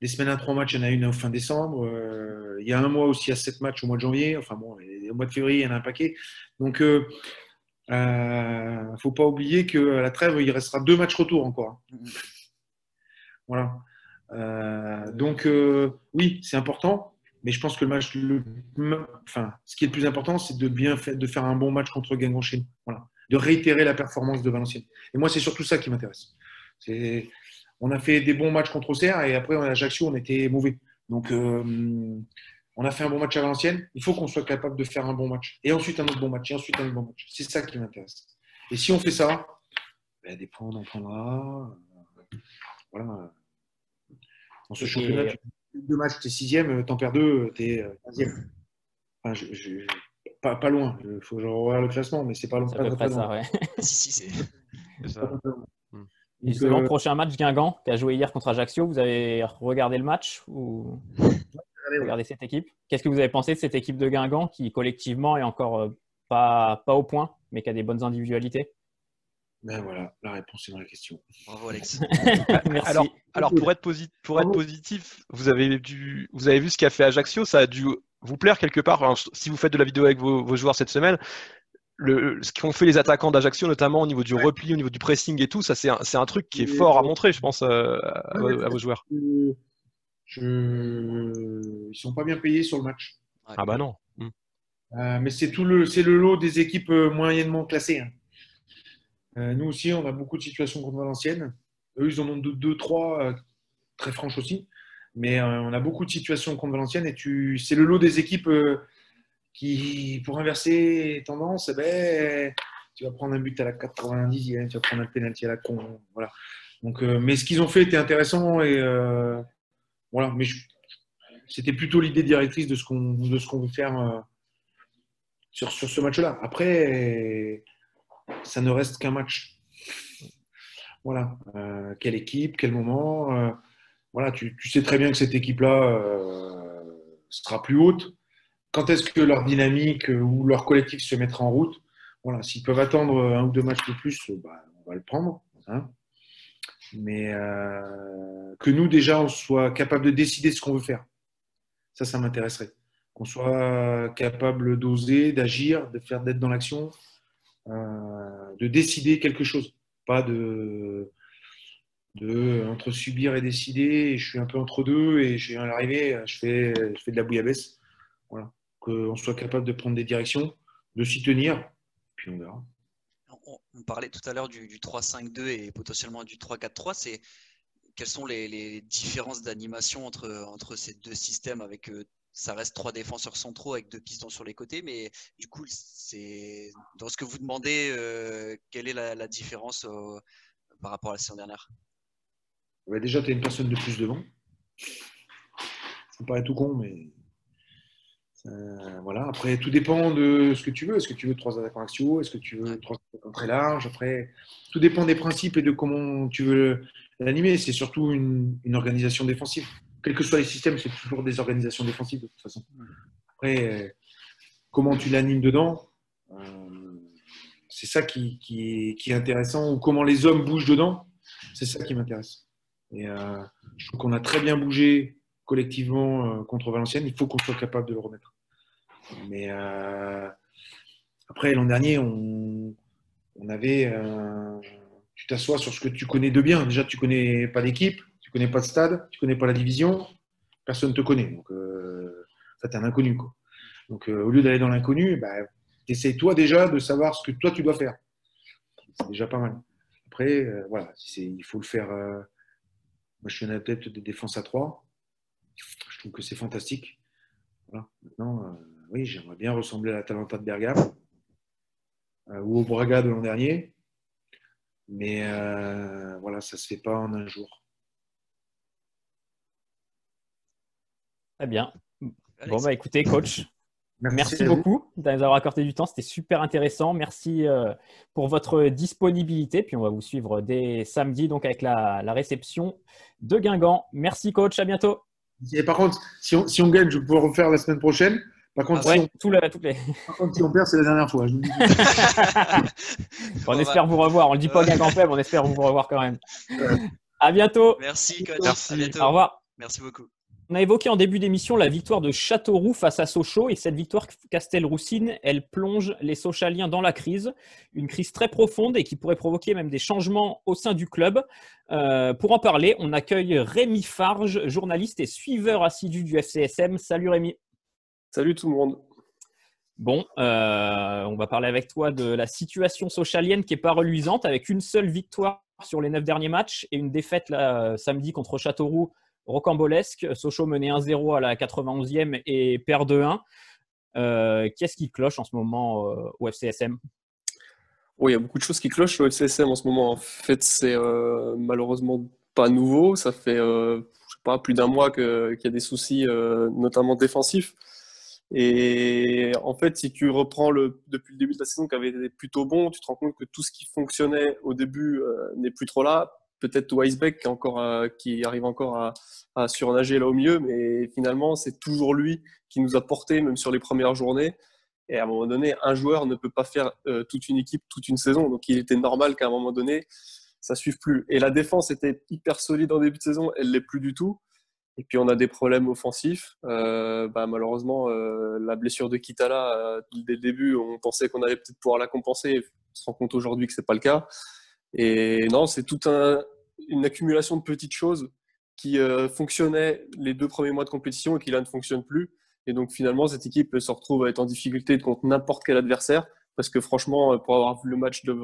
des semaines à trois matchs, il y en a une au fin décembre. Euh, il y a un mois aussi à sept matchs au mois de janvier. Enfin bon, et au mois de février, il y en a un paquet. Donc, il ne faut pas oublier qu'à la trêve, il restera deux matchs retour encore. Voilà. Euh, donc, euh, oui, c'est important, mais je pense que le match, enfin, ce qui est le plus important, c'est de bien faire, de faire un bon match contre Guingamp chez nous. Voilà. De réitérer la performance de Valenciennes. Et moi, c'est surtout ça qui m'intéresse. On a fait des bons matchs contre Auxerre et après, à Ajaccio, on était mauvais. Donc, euh, on a fait un bon match à Valenciennes. Il faut qu'on soit capable de faire un bon match. Et ensuite, un autre bon match. Et ensuite, un autre bon match. C'est ça qui m'intéresse. Et si on fait ça, ben, des points, on en prendra. Voilà. Dans ce championnat, tu deux matchs, tu es sixième, t'en perds deux, tu es quinzième. Enfin, je- je- pas, pas loin. Il faut que je regarde le classement, mais c'est pas loin. C'est à pas près ça, loin. ouais. (laughs) Si, si, c'est. Ça. Pas. Hmm. Et euh, prochain match Guingamp, qui a joué hier contre Ajaccio, vous avez regardé le match ou regardé cette équipe? Qu'est-ce que vous avez pensé de cette équipe de Guingamp qui collectivement est encore euh, pas, pas au point, mais qui a des bonnes individualités? Ben voilà, la réponse est dans la question. Bravo, Alex. (laughs) Merci. Alors, alors pour, être posi- pour être positif, vous avez, dû, vous avez vu ce qu'a fait Ajaccio, ça a dû vous plaire quelque part. Alors, si vous faites de la vidéo avec vos, vos joueurs cette semaine, le, ce qu'ont fait les attaquants d'Ajaccio, notamment au niveau du repli, au niveau du pressing et tout, ça c'est un, truc qui est Et- fort à montrer, je pense, euh, à, vos joueurs. Je- je- Ils sont pas bien payés sur le match. Ah bah non. Hmm. Euh, mais c'est tout le, c'est le lot des équipes euh, moyennement classées. hein. Euh, nous aussi, on a beaucoup de situations contre Valenciennes. Eux, ils en ont deux, trois euh, très franches aussi. Mais euh, on a beaucoup de situations contre Valenciennes et c'est le lot des équipes qui, pour inverser les tendances, eh ben, tu vas prendre un but à la 90e, tu vas prendre un penalty à la con. Voilà. Donc, mais ce qu'ils ont fait était intéressant et voilà. Mais c'était plutôt l'idée directrice de ce qu'on de veut faire sur, sur ce match-là. Après, ça ne reste qu'un match. Voilà. Euh, quelle équipe, quel moment. euh, voilà, tu, sais très bien que cette équipe-là euh, sera plus haute. Quand est-ce que leur dynamique ou leur collectif se mettra en route? Voilà, s'ils peuvent attendre un ou deux matchs de plus, bah, on va le prendre. hein. Mais que nous, déjà, on soit capable de décider ce qu'on veut faire. Ça, ça m'intéresserait. Qu'on soit capable d'oser, d'agir, de faire d'être dans l'action, de décider quelque chose. Pas de, de entre subir et décider. Je suis un peu entre deux et je suis à l'arrivée, je fais, je fais de la bouillabaisse. Voilà. Qu'on soit capable de prendre des directions, de s'y tenir, puis on verra. On, parlait tout à l'heure du, du 3-5-2 et potentiellement du 3-4-3. C'est quelles sont les, les différences d'animation entre, entre ces deux systèmes avec euh, ça reste trois défenseurs centraux avec deux pistons sur les côtés, mais du coup, c'est dans ce que vous demandez, euh, quelle est la, la différence euh, par rapport à la saison dernière? Bah, déjà, tu as une personne de plus devant. Ça paraît tout con, mais euh, voilà. Après, tout dépend de ce que tu veux. Est-ce que tu veux trois attaquants axiaux? Est-ce que tu veux trois attaquants très larges? Après, tout dépend des principes et de comment tu veux l'animer. C'est surtout une, organisation défensive. Quels que soient les systèmes, c'est toujours des organisations défensives de toute façon. Après, euh, comment tu l'animes dedans euh, C'est ça qui, est, intéressant. Ou comment les hommes bougent dedans, c'est ça qui m'intéresse. Et je trouve qu'on a très bien bougé collectivement contre Valenciennes. Il faut qu'on soit capable de le remettre. Mais euh, après, l'an dernier, on, avait. Euh, tu t'assois sur ce que tu connais de bien. Déjà, tu connais pas d'équipe, connais pas de stade, tu connais pas la division, personne ne te connaît. Donc, euh, ça, tu un inconnu. Donc, au lieu d'aller dans l'inconnu, bah, essaye toi déjà de savoir ce que toi tu dois faire. C'est déjà pas mal. Après, voilà, il faut le faire. moi, je suis un adepte de défense à 3. Je trouve que c'est fantastique. Voilà. Maintenant, oui, j'aimerais bien ressembler à la Talenta de Bergame euh, ou au Braga de l'an dernier. Mais euh, voilà, ça ne se fait pas en un jour. Très bien. Bon, bah écoutez, coach, merci, beaucoup d'avoir accordé du temps. C'était super intéressant. Merci euh, pour votre disponibilité. Puis on va vous suivre dès samedi donc avec la, réception de Guingamp. Merci, coach. À bientôt. Et par contre, si on, si on gagne, je peux refaire la semaine prochaine. Par contre, si on... perd, c'est la dernière fois. (laughs) on espère vous revoir. On le dit pas quand même, on espère vous revoir quand même. À bientôt. Merci, coach. Merci. Au revoir. Merci beaucoup. On a évoqué en début d'émission la victoire de Châteauroux face à Sochaux et cette victoire Castelroussine, elle plonge les Sochaliens dans la crise, une crise très profonde et qui pourrait provoquer même des changements au sein du club. Euh, pour en parler, on accueille Rémi Farge, journaliste et suiveur assidu du FCSM. Salut Rémi. Salut tout le monde. Bon, euh, on va parler avec toi de la situation socialienne qui n'est pas reluisante, avec une seule victoire sur les neuf derniers matchs et une défaite samedi contre Châteauroux rocambolesque. Sochaux menait 1-0 à la 91e et perd 2-1. Euh, Qu'est-ce qui cloche en ce moment euh, au FCSM Oui, il y a beaucoup de choses qui clochent au FCSM en ce moment. En fait, c'est malheureusement pas nouveau. Ça fait pas, plus d'un mois qu'il y a des soucis, notamment défensifs. Et en fait, si tu reprends le, depuis le début de la saison qui avait été plutôt bon, tu te rends compte que tout ce qui fonctionnait au début euh, n'est plus trop là. Peut-être Weisbeck qui, arrive encore à, à, surnager là au mieux, mais finalement, c'est toujours lui qui nous a porté, même sur les premières journées. Et à un moment donné, un joueur ne peut pas faire euh, toute une équipe toute une saison. Donc il était normal qu'à un moment donné, ça suive plus. Et la défense était hyper solide en début de saison, elle l'est plus du tout. Et puis on a des problèmes offensifs. Euh, bah, malheureusement, euh, la blessure de Kitala, dès le début, on pensait qu'on allait peut-être pouvoir la compenser. On se rend compte aujourd'hui que c'est pas le cas. Et non, c'est toute un, une accumulation de petites choses qui fonctionnaient les deux premiers mois de compétition et qui là ne fonctionnent plus. Et donc finalement, cette équipe se retrouve à être en difficulté contre n'importe quel adversaire. Parce que franchement, pour avoir vu le match de,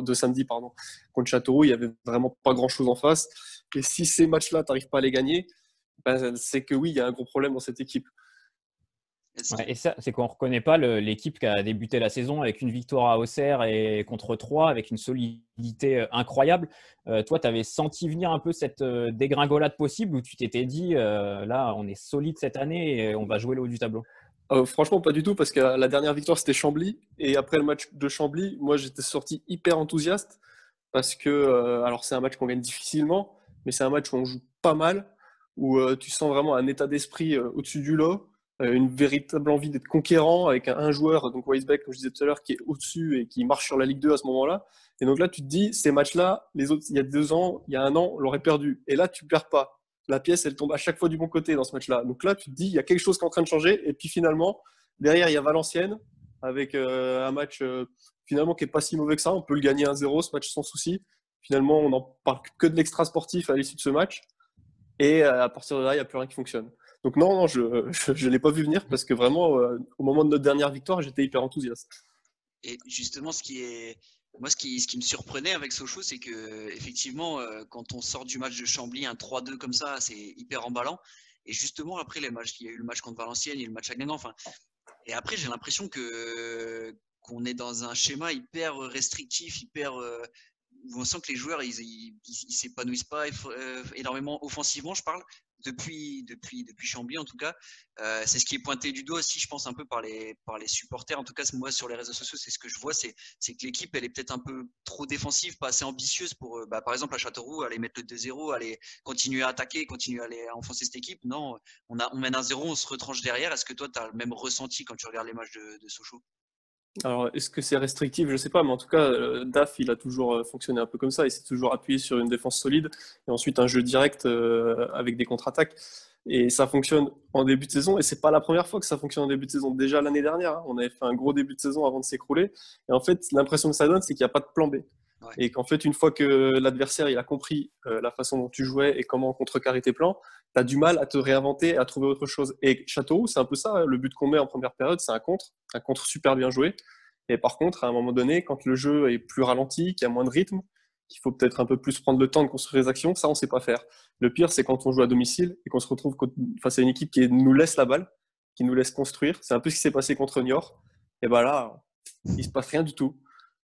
de samedi pardon, contre Châteauroux, il n'y avait vraiment pas grand-chose en face. Et si ces matchs-là, tu n'arrives pas à les gagner, ben, c'est que oui, il y a un gros problème dans cette équipe. Et ça, c'est qu'on ne reconnaît pas l'équipe qui a débuté la saison avec une victoire à Auxerre et contre 3 avec une solidité euh, incroyable. Euh, toi, tu avais senti venir un peu cette euh, dégringolade possible où tu t'étais dit là, on est solide cette année et on va jouer le haut du tableau? Franchement, pas du tout parce que la dernière victoire c'était Chambly. Et après le match de Chambly, moi j'étais sorti hyper enthousiaste parce que, alors c'est un match qu'on gagne difficilement, mais c'est un match où on joue pas mal où euh, tu sens vraiment un état d'esprit euh, au-dessus du lot, une véritable envie d'être conquérant avec un, joueur, donc Weisbeck, comme je disais tout à l'heure, qui est au-dessus et qui marche sur la Ligue 2 à ce moment-là. Et donc là, tu te dis, ces matchs-là, les autres, il y a deux ans, il y a un an, on l'aurait perdu. Et là, tu perds pas. La pièce, elle tombe à chaque fois du bon côté dans ce match-là. Donc là, tu te dis, il y a quelque chose qui est en train de changer. Et puis finalement, derrière, il y a Valenciennes avec un match finalement qui est pas si mauvais que ça. On peut le gagner 1-0, ce match sans souci. Finalement, on n'en parle que de l'extra sportif à l'issue de ce match. Et euh, à partir de là, il n'y a plus rien qui fonctionne. Donc non, non je ne l'ai pas vu venir parce que vraiment, euh, au moment de notre dernière victoire, j'étais hyper enthousiaste. Et justement, ce qui est, moi, ce qui, ce qui me surprenait avec Sochaux, c'est que effectivement, euh, quand on sort du match de Chambly, un 3-2 comme ça, c'est hyper emballant. Et justement, après les matchs, il y a eu le match contre Valenciennes, il y a eu le match à Guingamp. Enfin, et après, j'ai l'impression que qu'on est dans un schéma hyper restrictif, hyper on sent que les joueurs, ils, ils, s'épanouissent pas énormément offensivement, je parle depuis, depuis, depuis Chambly en tout cas. Euh, c'est ce qui est pointé du doigt aussi, je pense, un peu par les, par les supporters. En tout cas, moi, sur les réseaux sociaux, c'est ce que je vois, c'est, que l'équipe, elle est peut-être un peu trop défensive, pas assez ambitieuse pour, euh, bah, par exemple, à Châteauroux, aller mettre le 2-0, aller continuer à attaquer, continuer à, aller, enfoncer cette équipe. Non, on, a, on mène un 0, on se retranche derrière. Est-ce que toi, tu as le même ressenti quand tu regardes les matchs de Sochaux? Alors, est-ce que c'est restrictif? Je ne sais pas, mais en tout cas, euh, DAF, il a toujours euh, fonctionné un peu comme ça. Il s'est toujours appuyé sur une défense solide et ensuite un jeu direct euh, avec des contre-attaques. Et ça fonctionne en début de saison. Et c'est pas la première fois que ça fonctionne en début de saison. Déjà l'année dernière, hein, on avait fait un gros début de saison avant de s'écrouler. Et en fait, l'impression que ça donne, c'est qu'il n'y a pas de plan B. Et qu'en fait, une fois que l'adversaire il a compris la façon dont tu jouais et comment contrecarrer tes plans, tu as du mal à te réinventer, à trouver autre chose. Et Châteauroux, c'est un peu ça. Hein. Le but qu'on met en première période, c'est un contre, un contre super bien joué. Et par contre, à un moment donné, quand le jeu est plus ralenti, qu'il y a moins de rythme, qu'il faut peut-être un peu plus prendre le temps de construire les actions, ça, on ne sait pas faire. Le pire, c'est quand on joue à domicile et qu'on se retrouve face à une équipe qui nous laisse la balle, qui nous laisse construire. C'est un peu ce qui s'est passé contre Niort. Et ben là, il se passe rien du tout.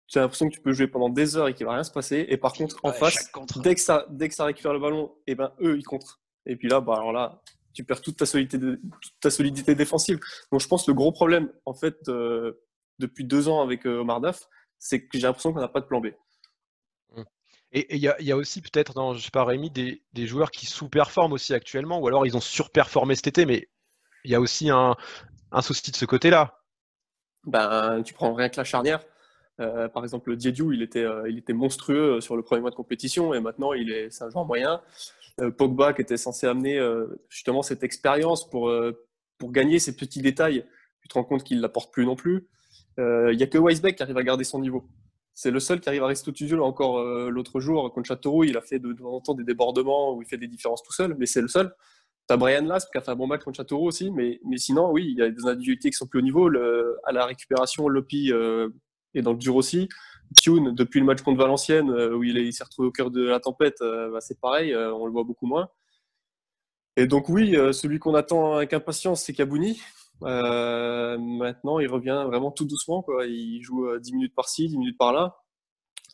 Tu as l'impression que tu peux jouer pendant des heures et qu'il va rien se passer. Et par contre, en face, dès que, ça, dès que ça récupère le ballon, et ben eux, ils contrent. Et puis là, bah, alors là, tu perds toute ta solidité, toute ta solidité défensive. Donc je pense que le gros problème, en fait, euh, depuis deux ans avec euh, Omar Daf, c'est que j'ai l'impression qu'on n'a pas de plan B. Mmh. Et il y, a aussi peut-être dans, je sais pas, Rémi, des, joueurs qui sous-performent aussi actuellement, ou alors ils ont surperformé cet été, mais il y a aussi un, souci de ce côté-là. Ben, tu prends rien que la charnière. Euh, par exemple, Diediou, il était, euh, il était monstrueux sur le premier mois de compétition et maintenant il est, c'est un joueur moyen. Pogba, qui était censé amener justement cette expérience pour, pour gagner ces petits détails, tu te rends compte qu'il ne l'apporte plus non plus. Il euh, n'y a que Weisbeck qui arrive à garder son niveau. C'est le seul qui arrive à rester au encore euh, l'autre jour contre Châteauroux. Il a fait de, temps en temps des débordements où il fait des différences tout seul, mais c'est le seul. Tu as Brian Lasp qui a fait un bon match contre Châteauroux aussi, mais, mais sinon, oui, il y a des individualités qui sont plus au niveau. À la récupération, Lopi euh, est dans le dur aussi. Tune, depuis le match contre Valenciennes, où il s'est retrouvé au cœur de la tempête, bah, c'est pareil, on le voit beaucoup moins. Et donc oui, celui qu'on attend avec impatience, c'est Kabouni. Euh, maintenant, il revient vraiment tout doucement. Quoi. Il joue 10 euh, minutes par-ci, 10 minutes par-là.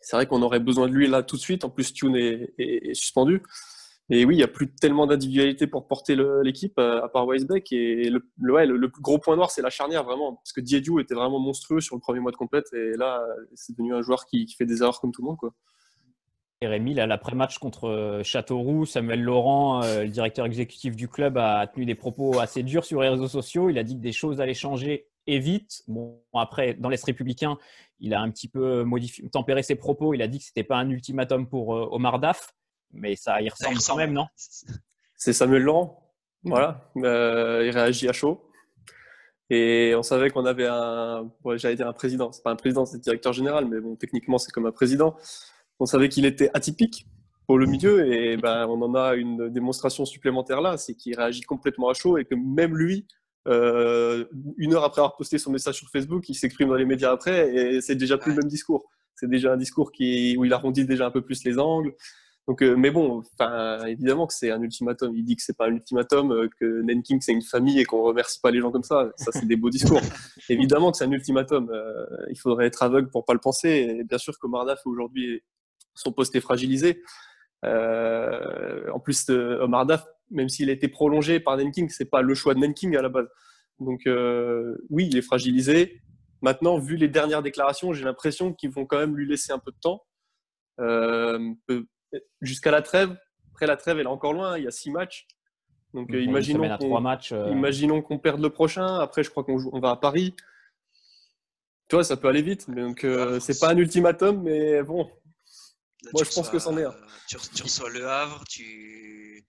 C'est vrai qu'on aurait besoin de lui là tout de suite. En plus, Tune est, suspendu. Et oui, il n'y a plus tellement d'individualité pour porter l'équipe euh, à part Weisbeck. Et le, le, le, gros point noir, c'est la charnière, vraiment. Parce que Diediou était vraiment monstrueux sur le premier mois de complète. Et là, c'est devenu un joueur qui, fait des erreurs comme tout le monde. Quoi. Rémi, l'après-match contre euh, Châteauroux, Samuel Laurent, euh, le directeur exécutif du club, a tenu des propos assez durs sur les réseaux sociaux. Il a dit que des choses allaient changer et vite. Bon, après, dans l'Est républicain, il a un petit peu modifié, tempéré ses propos. Il a dit que ce n'était pas un ultimatum pour Omar Daf, mais ça y ressemble, quand même, non? C'est Samuel Laurent. Voilà, il réagit à chaud. Et on savait qu'on avait un, j'allais dire un président, c'est pas un président, c'est directeur général, mais bon, techniquement c'est comme un président on savait qu'il était atypique pour le milieu et ben, on en a une démonstration supplémentaire là, c'est qu'il réagit complètement à chaud et que même lui, euh, une heure après avoir posté son message sur Facebook, il s'exprime dans les médias après et c'est déjà plus le même discours. C'est déjà un discours qui, où il arrondit déjà un peu plus les angles. Donc, euh, mais bon, évidemment que c'est un ultimatum. Il dit que c'est pas un ultimatum, euh, que Nanking c'est une famille et qu'on remercie pas les gens comme ça. Ça, c'est des beaux discours. (laughs) évidemment que c'est un ultimatum. il faudrait être aveugle pour pas le penser. Et bien sûr que Mardaf aujourd'hui son poste est fragilisé. Euh, en plus, Omar Daf, même s'il a été prolongé par Nenking, c'est pas le choix de Nenking à la base. Donc euh, oui, il est fragilisé. Maintenant, vu les dernières déclarations, j'ai l'impression qu'ils vont quand même lui laisser un peu de temps euh, jusqu'à la trêve. Après la trêve, elle est encore loin. Il y a six matchs. Donc imaginons qu'on, matchs, imaginons qu'on perde le prochain. Après, je crois qu'on on va à Paris. Tu vois, ça peut aller vite. Donc c'est pas un ultimatum, mais bon, moi, je pense que c'en est un. Tu, reçois Le Havre, tu.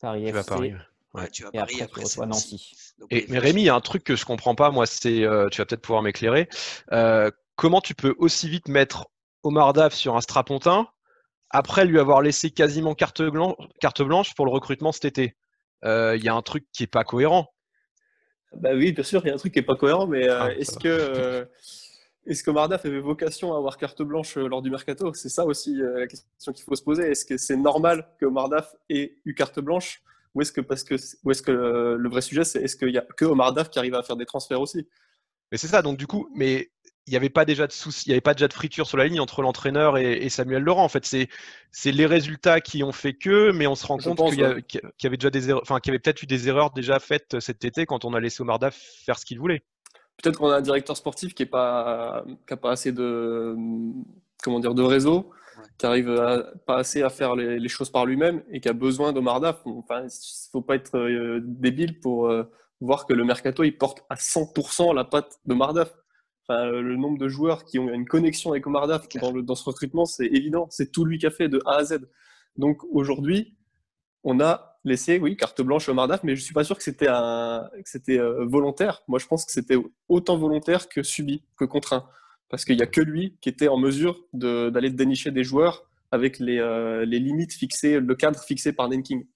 Paris tu vas Paris. Ouais. tu vas Paris, après, après, tu Nancy. Et, mais Rémi, il y a un truc que je comprends pas, moi, c'est, euh, tu vas peut-être pouvoir m'éclairer. Euh, comment tu peux aussi vite mettre Omar Daf sur un strapontin après lui avoir laissé quasiment carte blanche, carte blanche pour le recrutement cet été euh, Il y a un truc qui est pas cohérent. Bah oui, bien sûr, il y a un truc qui est pas cohérent, mais ah, est-ce que est-ce que Mardaf avait vocation à avoir carte blanche euh, lors du mercato? C'est ça aussi euh, la question qu'il faut se poser. Est-ce que c'est normal que Mardaf ait eu carte blanche? Ou est-ce que parce que ou est-ce que le, vrai sujet c'est est-ce qu'il y a que Omar Daf qui arrive à faire des transferts aussi? Mais c'est ça. Donc du coup, mais il n'y avait pas déjà de soucis, il n'y avait pas déjà de friture sur la ligne entre l'entraîneur et, Samuel Laurent. En fait, c'est les résultats qui ont fait que, mais on se rend compte qu'il y, avait déjà des enfin, qu'il y avait peut-être eu des erreurs déjà faites cet été quand on a laissé Omarda faire ce qu'il voulait. Peut-être qu'on a un directeur sportif qui n'a pas, pas assez de, comment dire, de réseau, qui arrive pas assez à faire les, choses par lui-même et qui a besoin d'Omarda. Enfin, il ne faut pas être euh, débile pour euh, voir que le mercato il porte à 100% la patte de Mardaf le nombre de joueurs qui ont une connexion avec Omar Daf dans, dans ce recrutement, c'est évident. C'est tout lui qui a fait de A à Z. Donc aujourd'hui, on a laissé, oui, carte blanche à Omar Daf, mais je suis pas sûr que c'était c'était euh, volontaire. Moi, je pense que c'était autant volontaire que subi, que contraint, parce qu'il n'y a que lui qui était en mesure d'aller dénicher des joueurs avec les, euh, les, limites fixées, le cadre fixé par Nanking.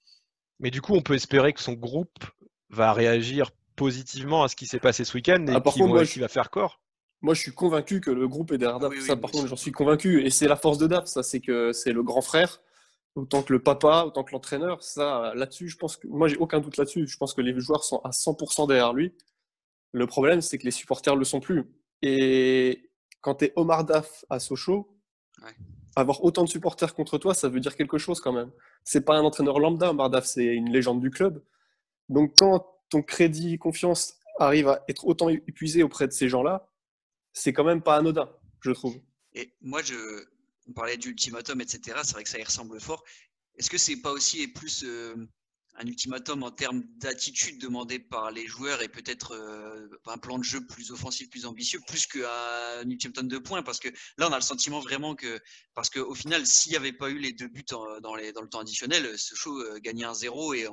Mais du coup, on peut espérer que son groupe va réagir positivement à ce qui s'est passé ce week-end et ah, qu'il va faire corps. Moi, je suis convaincu que le groupe est derrière DAF. ça, par contre, j'en suis convaincu. Et c'est la force de DAF, ça, c'est que c'est le grand frère, autant que le papa, autant que l'entraîneur. Ça, là-dessus, je pense que moi, j'ai aucun doute là-dessus. Je pense que les joueurs sont à 100% derrière lui. Le problème, c'est que les supporters le sont plus. Et quand tu es Omar Daf à Sochaux, avoir autant de supporters contre toi, ça veut dire quelque chose quand même. C'est pas un entraîneur lambda, Omar Daf, c'est une légende du club. Donc, quand ton crédit, confiance arrive à être autant épuisé auprès de ces gens-là, c'est quand même pas anodin, je trouve. Et moi, je, on parlait d'ultimatum, etc. C'est vrai que ça y ressemble fort. Est-ce que c'est pas aussi plus euh, un ultimatum en termes d'attitude demandée par les joueurs et peut-être euh, un plan de jeu plus offensif, plus ambitieux, plus qu'un ultimatum de points? Parce que là, on a le sentiment vraiment que, parce qu'au final, s'il n'y avait pas eu les deux buts dans, le temps additionnel, ce show euh, gagnait un zéro et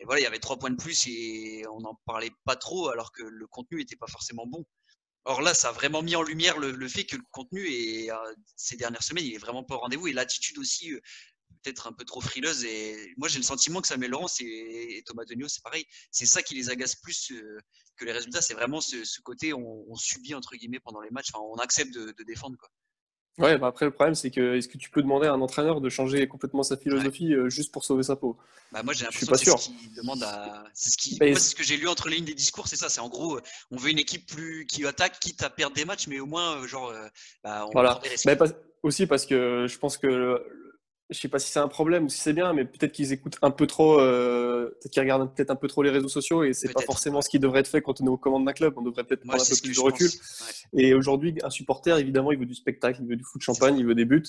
et voilà, il y avait trois points de plus et on n'en parlait pas trop alors que le contenu n'était pas forcément bon. Or là, ça a vraiment mis en lumière le, fait que le contenu est, euh, ces dernières semaines, il est vraiment pas au rendez-vous et l'attitude aussi euh, peut-être un peu trop frileuse. Et moi, j'ai le sentiment que Samuel Laurent et, Thomas Denio, c'est pareil. C'est ça qui les agace plus euh, que les résultats. C'est vraiment ce, côté on, subit entre guillemets pendant les matchs. on accepte de, de défendre quoi. Ouais, bah après le problème c'est que est-ce que tu peux demander à un entraîneur de changer complètement sa philosophie euh, juste pour sauver sa peau? Bah moi j'ai l'impression que c'est ce qu'il demande à c'est ce qui ce que j'ai lu entre les lignes des discours, c'est ça, c'est en gros euh, on veut une équipe plus qui attaque quitte à perdre des matchs mais au moins euh, genre bah, on voilà. Des bah, aussi parce que je pense que je sais pas si c'est un problème ou si c'est bien, mais peut-être qu'ils écoutent un peu trop, euh, peut-être qu'ils regardent peut-être un peu trop les réseaux sociaux et c'est pas forcément ce qui devrait être fait quand on est aux commandes d'un club. On devrait peut-être prendre un peu plus de recul. Et aujourd'hui, un supporter, évidemment, il veut du spectacle, il veut du foot de champagne, il veut des buts.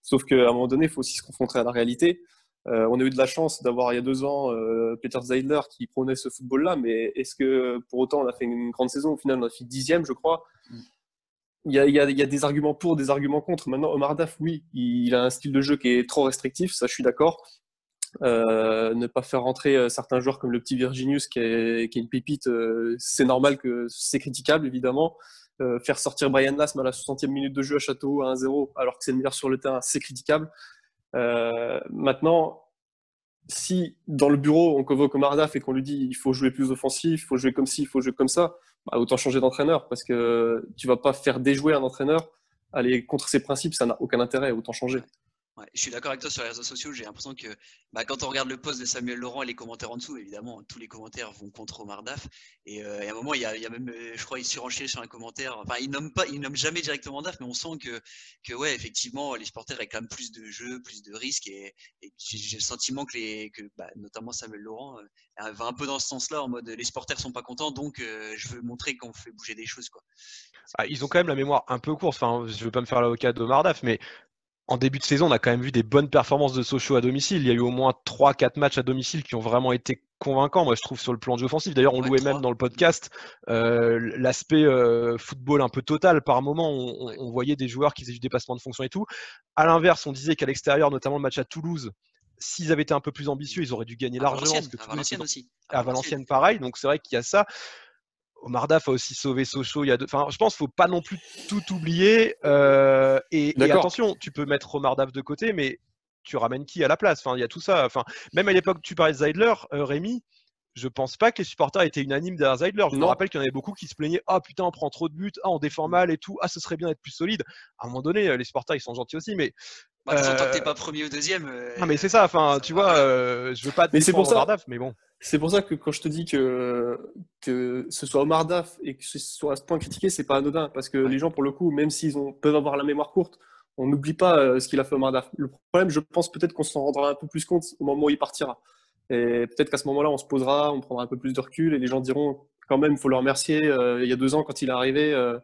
Sauf qu'à un moment donné, il faut aussi se confronter à la réalité. Euh, on a eu de la chance d'avoir il y a deux ans euh, Peter Zeidler qui prônait ce football-là, mais est-ce que pour autant on a fait une grande saison? Au final, on a fait dixième, je crois. Mm il y, a, des arguments pour, des arguments contre. Maintenant, Omar Daf, oui, il a un style de jeu qui est trop restrictif, ça je suis d'accord. Euh, ne pas faire rentrer euh, certains joueurs comme le petit Virginius qui est, une pépite, euh, c'est normal que c'est critiquable évidemment. Faire sortir Brian Lasm à la 60e minute de jeu à Château à 1-0 alors que c'est le meilleur sur le terrain, c'est critiquable. Maintenant, si dans le bureau on convoque Omar Daf et qu'on lui dit il faut jouer plus offensif, il faut jouer comme ci, il faut jouer comme ça, bah, autant changer d'entraîneur parce que tu vas pas faire déjouer un entraîneur. Aller contre ses principes, ça n'a aucun intérêt, autant changer je suis d'accord avec toi sur les réseaux sociaux. J'ai l'impression que bah, quand on regarde le post de Samuel Laurent et les commentaires en dessous, évidemment, tous les commentaires vont contre Omar Daf. Et, euh, à un moment, il y, a, même, euh, je crois, il surenchait sur un commentaire. Enfin, il nomme pas, il nomme jamais directement Daf, mais on sent que, que ouais, effectivement, les supporters réclament plus de jeux, plus de risques. Et, j'ai le sentiment que, les, que bah, notamment Samuel Laurent euh, va un peu dans ce sens-là, en mode les supporters sont pas contents, donc je veux montrer qu'on fait bouger des choses, quoi. Ah, ils ont quand même la mémoire un peu courte. Enfin, je veux pas me faire l'avocat d'Omar Daf, mais en début de saison, on a quand même vu des bonnes performances de Sochaux à domicile. Il y a eu au moins 3-4 matchs à domicile qui ont vraiment été convaincants, moi je trouve, sur le plan de jeu offensif. D'ailleurs, on louait même dans le podcast euh, l'aspect euh, football un peu total. Par moment, on, voyait des joueurs qui faisaient du dépassement de fonction et tout. À l'inverse, on disait qu'à l'extérieur, notamment le match à Toulouse, s'ils avaient été un peu plus ambitieux, ils auraient dû gagner largement. à Valenciennes aussi. À Valenciennes, pareil. Donc c'est vrai qu'il y a ça. Omar Daf a aussi sauvé Sochaux il y a deux. Enfin, je pense qu'il ne faut pas non plus tout oublier. Euh, et, attention, tu peux mettre Omar Daf de côté, mais tu ramènes qui à la place? Enfin, il y a tout ça. Enfin, même à l'époque, tu parlais de Zeidler, euh, Rémi. Je pense pas que les supporters étaient unanimes derrière Zeidler. Je me rappelle qu'il y en avait beaucoup qui se plaignaient Ah putain, on prend trop de buts, ah on défend mal et tout, ah ce serait bien d'être plus solide. À un moment donné, euh, les supporters ils sont gentils aussi, mais Bah, tant que Euh, t'es pas premier ou deuxième. euh, Non, mais c'est ça, enfin, tu va vois, euh, je veux pas Mais c'est pour ça- Omar Daf, mais bon. C'est pour ça que quand je te dis que, que ce soit Omar Daf et que ce soit à ce point critiqué, c'est pas anodin. Parce que les gens, pour le coup, même s'ils ont, peuvent avoir la mémoire courte, on n'oublie pas euh, ce qu'il a fait Omar Daf. Le problème, je pense peut-être qu'on s'en rendra un peu plus compte au moment où il partira. Et peut-être qu'à ce moment-là, on se posera, on prendra un peu plus de recul et les gens diront quand même, il faut le remercier. euh, il y a deux ans, quand il est arrivé, euh,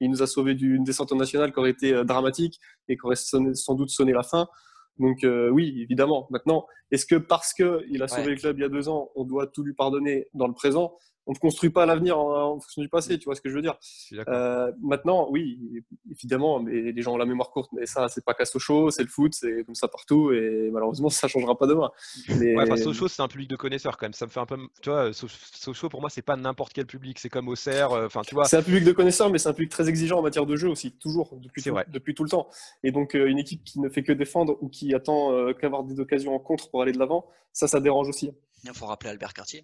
il nous a sauvé d'une descente en nationale qui aurait été euh, dramatique et qui aurait sonné- sans doute sonné la fin. Donc euh, oui, évidemment. Maintenant, est-ce que parce qu'il a sauvé Ouais. le club il y a deux ans, on doit tout lui pardonner dans le présent? On ne construit pas l'avenir en, en fonction du passé, tu vois ce que je veux dire. Euh, Maintenant, oui, évidemment, mais les gens ont la mémoire courte, mais ça, c'est pas qu'à Sochaux, c'est le foot, c'est comme ça partout, et malheureusement, ça changera pas demain. Mais... Ouais, enfin, Sochaux, c'est un public de connaisseurs quand même. Ça me fait un peu. Tu vois, Sochaux, pour moi, c'est pas n'importe quel public. C'est comme Auxerre. euh, Enfin, tu vois. C'est un public de connaisseurs, mais c'est un public très exigeant en matière de jeu aussi, toujours, depuis, C'est tout, vrai. depuis tout le temps. Et donc, euh, une équipe qui ne fait que défendre ou qui attend euh, qu'avoir des occasions en contre pour aller de l'avant, ça, ça dérange aussi. Il faut rappeler Albert Cartier.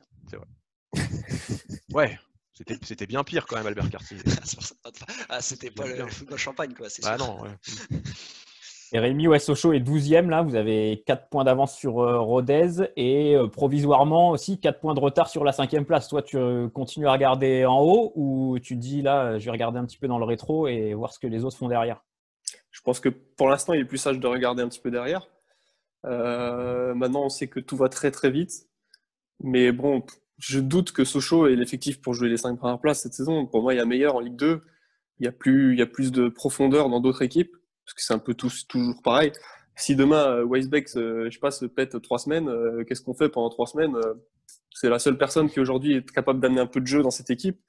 Ouais. C'était c'était bien pire quand même, Albert Cartier. Que- (laughs) ah, c'était pas le football champagne, quoi. C'est bah sûr. non, ouais. Et Rémi, Sochaux est 12e là. Vous avez 4 points d'avance sur euh, Rodez et euh, provisoirement aussi 4 points de retard sur la cinquième place. Toi, tu euh, continues à regarder en haut ou tu te dis là, je vais regarder un petit peu dans le rétro et voir ce que les autres font derrière? Je pense que pour l'instant, il est plus sage de regarder un petit peu derrière. Euh, maintenant, on sait que tout va très très vite. Mais bon, je doute que Sochaux ait l'effectif pour jouer les cinq premières places cette saison. Pour moi, il y a meilleur en Ligue 2. Il y a plus, il y a plus de profondeur dans d'autres équipes, parce que c'est un peu toujours pareil. Si demain, euh, Weisbeck, je sais pas, se pète trois semaines, euh, qu'est-ce qu'on fait pendant trois semaines Euh, C'est la seule personne qui aujourd'hui est capable d'amener un peu de jeu dans cette équipe.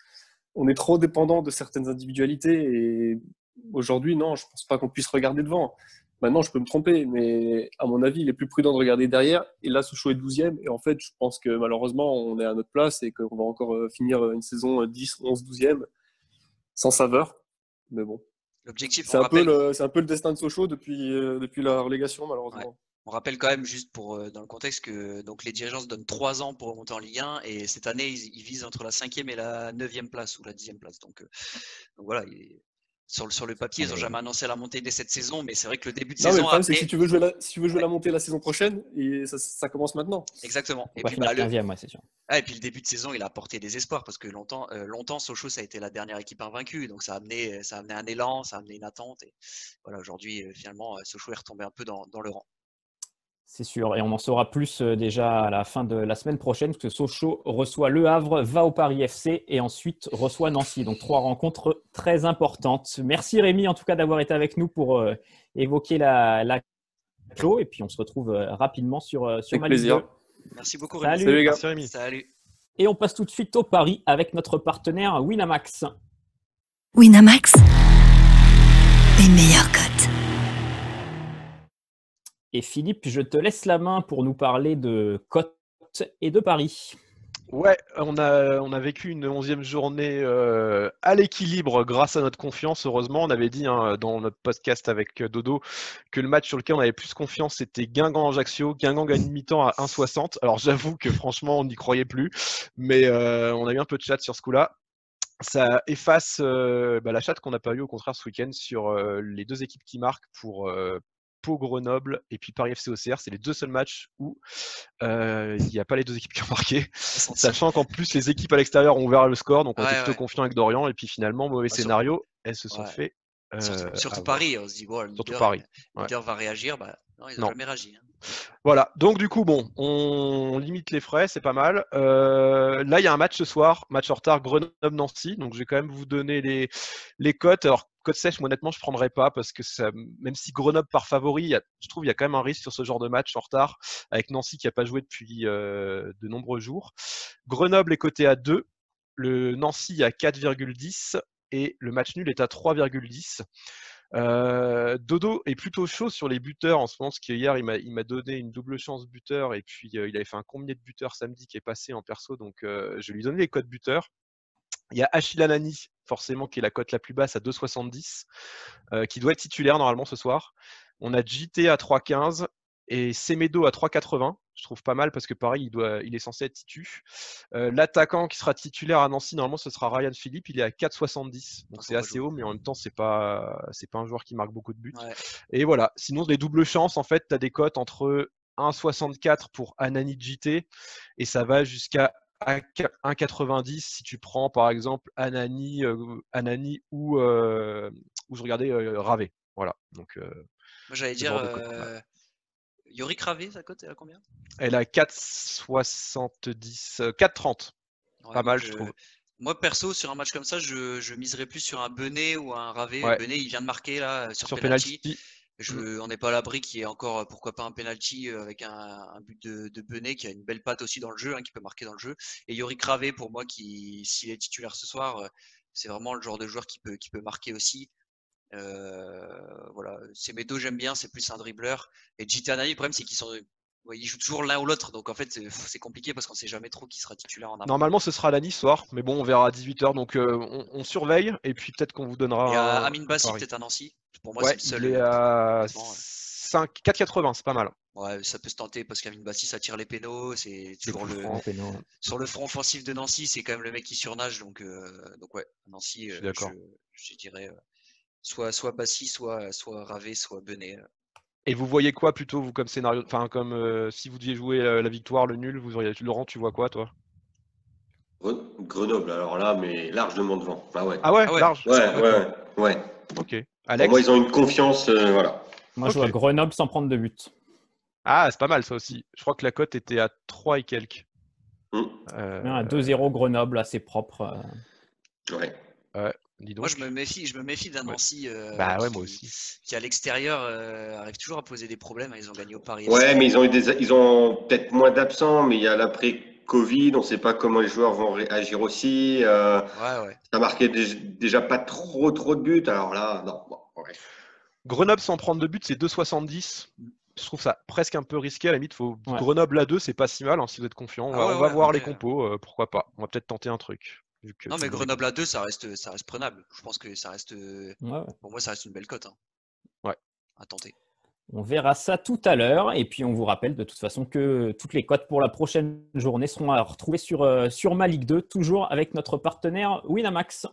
On est trop dépendant de certaines individualités et aujourd'hui, non, je pense pas qu'on puisse regarder devant. Maintenant, je peux me tromper, mais à mon avis, il est plus prudent de regarder derrière. Et là, Sochaux est 12e. Et en fait, je pense que malheureusement, on est à notre place et qu'on va encore euh, finir une saison euh, 10, 11, 12e sans saveur. Mais bon, L'objectif, c'est un, peu le, c'est un peu le destin de Sochaux depuis, euh, depuis la relégation, malheureusement. on rappelle quand même, juste pour euh, dans le contexte, que donc, les dirigeants se donnent 3 ans pour remonter en Ligue 1 et cette année, ils, ils visent entre la 5e et la 9e place ou la 10e place. Donc, euh, donc voilà, il- sur, le, sur le papier, ils n'ont jamais annoncé la montée dès cette saison, mais c'est vrai que le début de Non, mais le saison. problème, a c'est que si tu veux jouer la, si tu veux jouer la montée la saison prochaine, et ça, ça commence maintenant. Exactement. Et puis, bah, le, 15e, ouais, c'est sûr. Ah, et puis le début de saison, il a apporté des espoirs parce que longtemps, euh, longtemps Sochaux, ça a été la dernière équipe invaincue. Donc ça a amené, ça a amené un élan, ça a amené une attente. Et voilà, aujourd'hui, euh, finalement, euh, Sochaux est retombé un peu dans, dans le rang. C'est sûr. Et on en saura plus euh, déjà à la fin de la semaine prochaine, parce que Sochaux reçoit Le Havre, va au Paris FC et ensuite reçoit Nancy. Donc trois rencontres très importantes. Merci Rémi, en tout cas, d'avoir été avec nous pour euh, évoquer la, la. Et puis on se retrouve euh, rapidement sur, sur Avec plaisir. 2. Merci beaucoup, Salut. Rémi. Salut les gars. Merci Rémi. Salut. Et on passe tout de suite au Paris avec notre partenaire Winamax. Winamax, Et Philippe, je te laisse la main pour nous parler de cotes et de Paris. Ouais, on a, on a vécu une onzième journée euh, à l'équilibre grâce à notre confiance. Heureusement, on avait dit hein, dans notre podcast avec euh, Dodo que le match sur lequel on avait plus confiance, c'était Guingamp-Ajaccio. Guingamp gagne mi-temps à 1,60. Alors j'avoue que franchement, on n'y croyait plus, mais euh, on a eu un peu de chat sur ce coup-là. Ça efface bah, la chatte qu'on n'a pas eu au contraire ce week-end sur les deux équipes qui marquent pour Pau Grenoble et puis Paris FC OCR. C'est les deux seuls matchs où euh, il n'y a pas les deux équipes qui ont (laughs) marqué. Sachant qu'en plus, les équipes à l'extérieur ont ouvert le score, donc on Ouais, était plutôt ouais. confiant avec Dorian. Et puis finalement, mauvais Bah, scénario, elles se sont Ouais. fait. euh, Surtout. Paris, on se dit, bon, le Surtout leader, Paris, le leader va réagir. Bah, non, ils n'ont Non. jamais réagi. hein. Voilà, donc du coup, bon, on limite les frais, c'est pas mal. Euh, là, il y a un match ce soir, match en retard Grenoble-Nancy, donc je vais quand même vous donner les, les cotes. Alors, cote sèche, honnêtement, je ne prendrai pas parce que même si Grenoble part favori, il je trouve qu'il y a quand même un risque sur ce genre de match en retard avec Nancy qui n'a pas joué depuis euh, de nombreux jours. Grenoble est coté à 2, le Nancy à 4,10 et le match nul est à 3,10. Euh, Dodo est plutôt chaud sur les buteurs en ce moment, parce qu'hier il m'a il donné une double chance buteur et puis euh, il avait fait un combiné de buteurs samedi qui est passé en perso, donc je lui donner les codes buteurs. Il y a Achille Anani, forcément, qui est la cote la plus basse à 2,70, euh, qui doit être titulaire normalement ce soir. On a JT à 3,15 et Semedo à 3,80. Je trouve pas mal parce que pareil, il, doit, il est censé être titu. Euh, L'attaquant qui sera titulaire à Nancy, normalement, ce sera Ryan Philippe. Il est à 4,70. Donc Ah, c'est assez haut, mais en même temps, c'est pas, c'est pas un joueur qui marque beaucoup de buts. Ouais. Et voilà. Sinon, des doubles chances, en fait, tu as des cotes entre 1,64 pour Anani JT et ça va jusqu'à 1,90 si tu prends par exemple Anani, euh, Anani ou, euh, ou je regardais euh, Ravé. Voilà. Donc euh, Moi, j'allais dire. Yorick Ravé, sa cote, elle a combien? Elle a 4,70, euh, 4,30. Ouais, Pas mal, je trouve. Moi, perso, sur un match comme ça, je, je miserais plus sur un Benet ou un Ravé. Ouais. Benet, il vient de marquer là sur, Sur penalty. penalty, Je, on n'est pas à l'abri qu'il y ait encore, euh, pourquoi pas, un penalty euh, avec un, un but de, de Benet qui a une belle patte aussi dans le jeu, hein, qui peut marquer dans le jeu. Et Yorick Ravé, pour moi, qui, s'il est titulaire ce soir, euh, c'est vraiment le genre de joueur qui peut, qui peut marquer aussi. Euh, voilà, Semedo, j'aime bien, c'est plus un dribbleur. Et Gitanani, le problème, c'est qu'ils sont. Ouais, ils jouent toujours l'un ou l'autre, donc en fait c'est- c'est compliqué parce qu'on sait jamais trop qui sera titulaire en avant. Normalement, ce sera la Nice soir, mais bon, on verra à 18h. Donc, euh, on, on surveille et puis peut-être qu'on vous donnera. Et à un- Amin Bassi, peut-être à Nancy. Pour moi, Ouais, c'est le seul. il est euh, à honnêtement, ouais. 5, 4,80, c'est pas mal. Ouais, ça peut se tenter parce qu'Amin Bassi, ça tire les pénaux. C'est toujours le. Sur le front offensif de Nancy, c'est quand même le mec qui surnage. Donc, euh, donc ouais, Nancy, Je euh, dirais euh, soit, soit Bassi, soit, soit Ravé, soit Benet. Et vous voyez quoi plutôt, vous, comme scénario Enfin, comme euh, si vous deviez jouer euh, la victoire, le nul, vous auriez... Laurent, tu vois quoi, toi? Gre- Grenoble, alors là, mais largement devant. Ah ouais. Ah ouais, Ah ouais. large Ouais, ouais, ouais. Ok. Alex? moi, ils ont une confiance, euh, voilà. Moi, je vois. Grenoble sans prendre de but. Ah, c'est pas mal ça aussi. Je crois que la cote était à 3 et quelques. Hmm. Euh, Un 2-0 Grenoble, assez propre. euh. Ouais. Dis donc. Moi, je me méfie, je me méfie d'un Ouais. Nancy euh, Bah ouais, qui, moi aussi. qui à l'extérieur euh, arrive toujours à poser des problèmes. Ils ont gagné au Paris. Ouais, mais ils ont eu des, ils ont peut-être moins d'absents, mais il y a l'après-Covid, on ne sait pas comment les joueurs vont réagir aussi. euh, Ouais, ouais. ça marquait dé- déjà pas trop, trop de buts, alors là, non. bon, ouais. Grenoble sans prendre de but, c'est 2,70. Je trouve ça presque un peu risqué. À la limite, faut... Ouais. Grenoble à 2, c'est pas si mal hein, si vous êtes confiant. On Ah va, ouais, on va ouais, voir les après, compos, euh, pourquoi pas. On va peut-être tenter un truc. Vu que Non, mais Grenoble à 2, ça reste, ça reste prenable. Je pense que ça reste. euh, ouais. Pour moi, ça reste une belle cote. hein. Ouais. À tenter. On verra ça tout à l'heure. Et puis, on vous rappelle de toute façon que toutes les cotes pour la prochaine journée seront à retrouver sur, euh, sur Ma Ligue 2, toujours avec notre partenaire Winamax.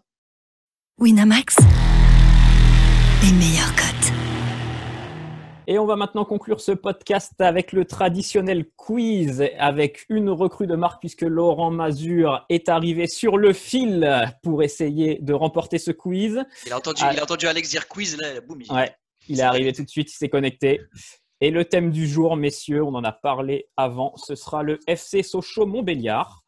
Winamax, les meilleures cotes. Et on va maintenant conclure ce podcast avec le traditionnel quiz avec une recrue de marque puisque Laurent Mazur est arrivé sur le fil pour essayer de remporter ce quiz. Il a entendu, Ah. il a entendu Alex dire quiz, là, boum. il- Ouais, il est C'est arrivé tout de suite, il s'est connecté. Et le thème du jour, messieurs, on en a parlé avant, ce sera le FC Sochaux Montbéliard,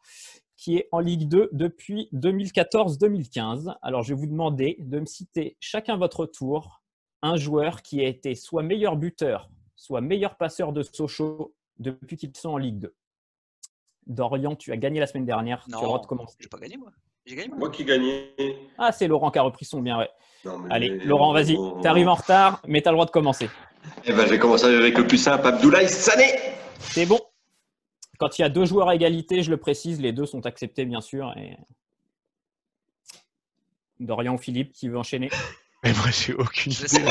qui est en Ligue 2 depuis 2014-2015. Alors, je vais vous demander de me citer chacun votre tour un joueur qui a été soit meilleur buteur, soit meilleur passeur de Sochaux depuis qu'ils sont en Ligue 2. Dorian, tu as gagné la semaine dernière, tu as le droit de Non, commencer. j'ai pas gagné, moi. J'ai gagné, moi. Moi qui gagnais. Ah, c'est Laurent qui a repris son bien, ouais. Non, mais- Allez, Laurent, vas-y, tu arrives en retard, mais tu as le droit de commencer. Eh ben, je vais commencer avec le plus simple, Abdoulaye Sané. C'est bon. Quand il y a deux joueurs à égalité, je le précise, les deux sont acceptés, bien sûr. Et... Dorian ou Philippe qui veut enchaîner? Mais moi, j'ai aucune Je idée. je je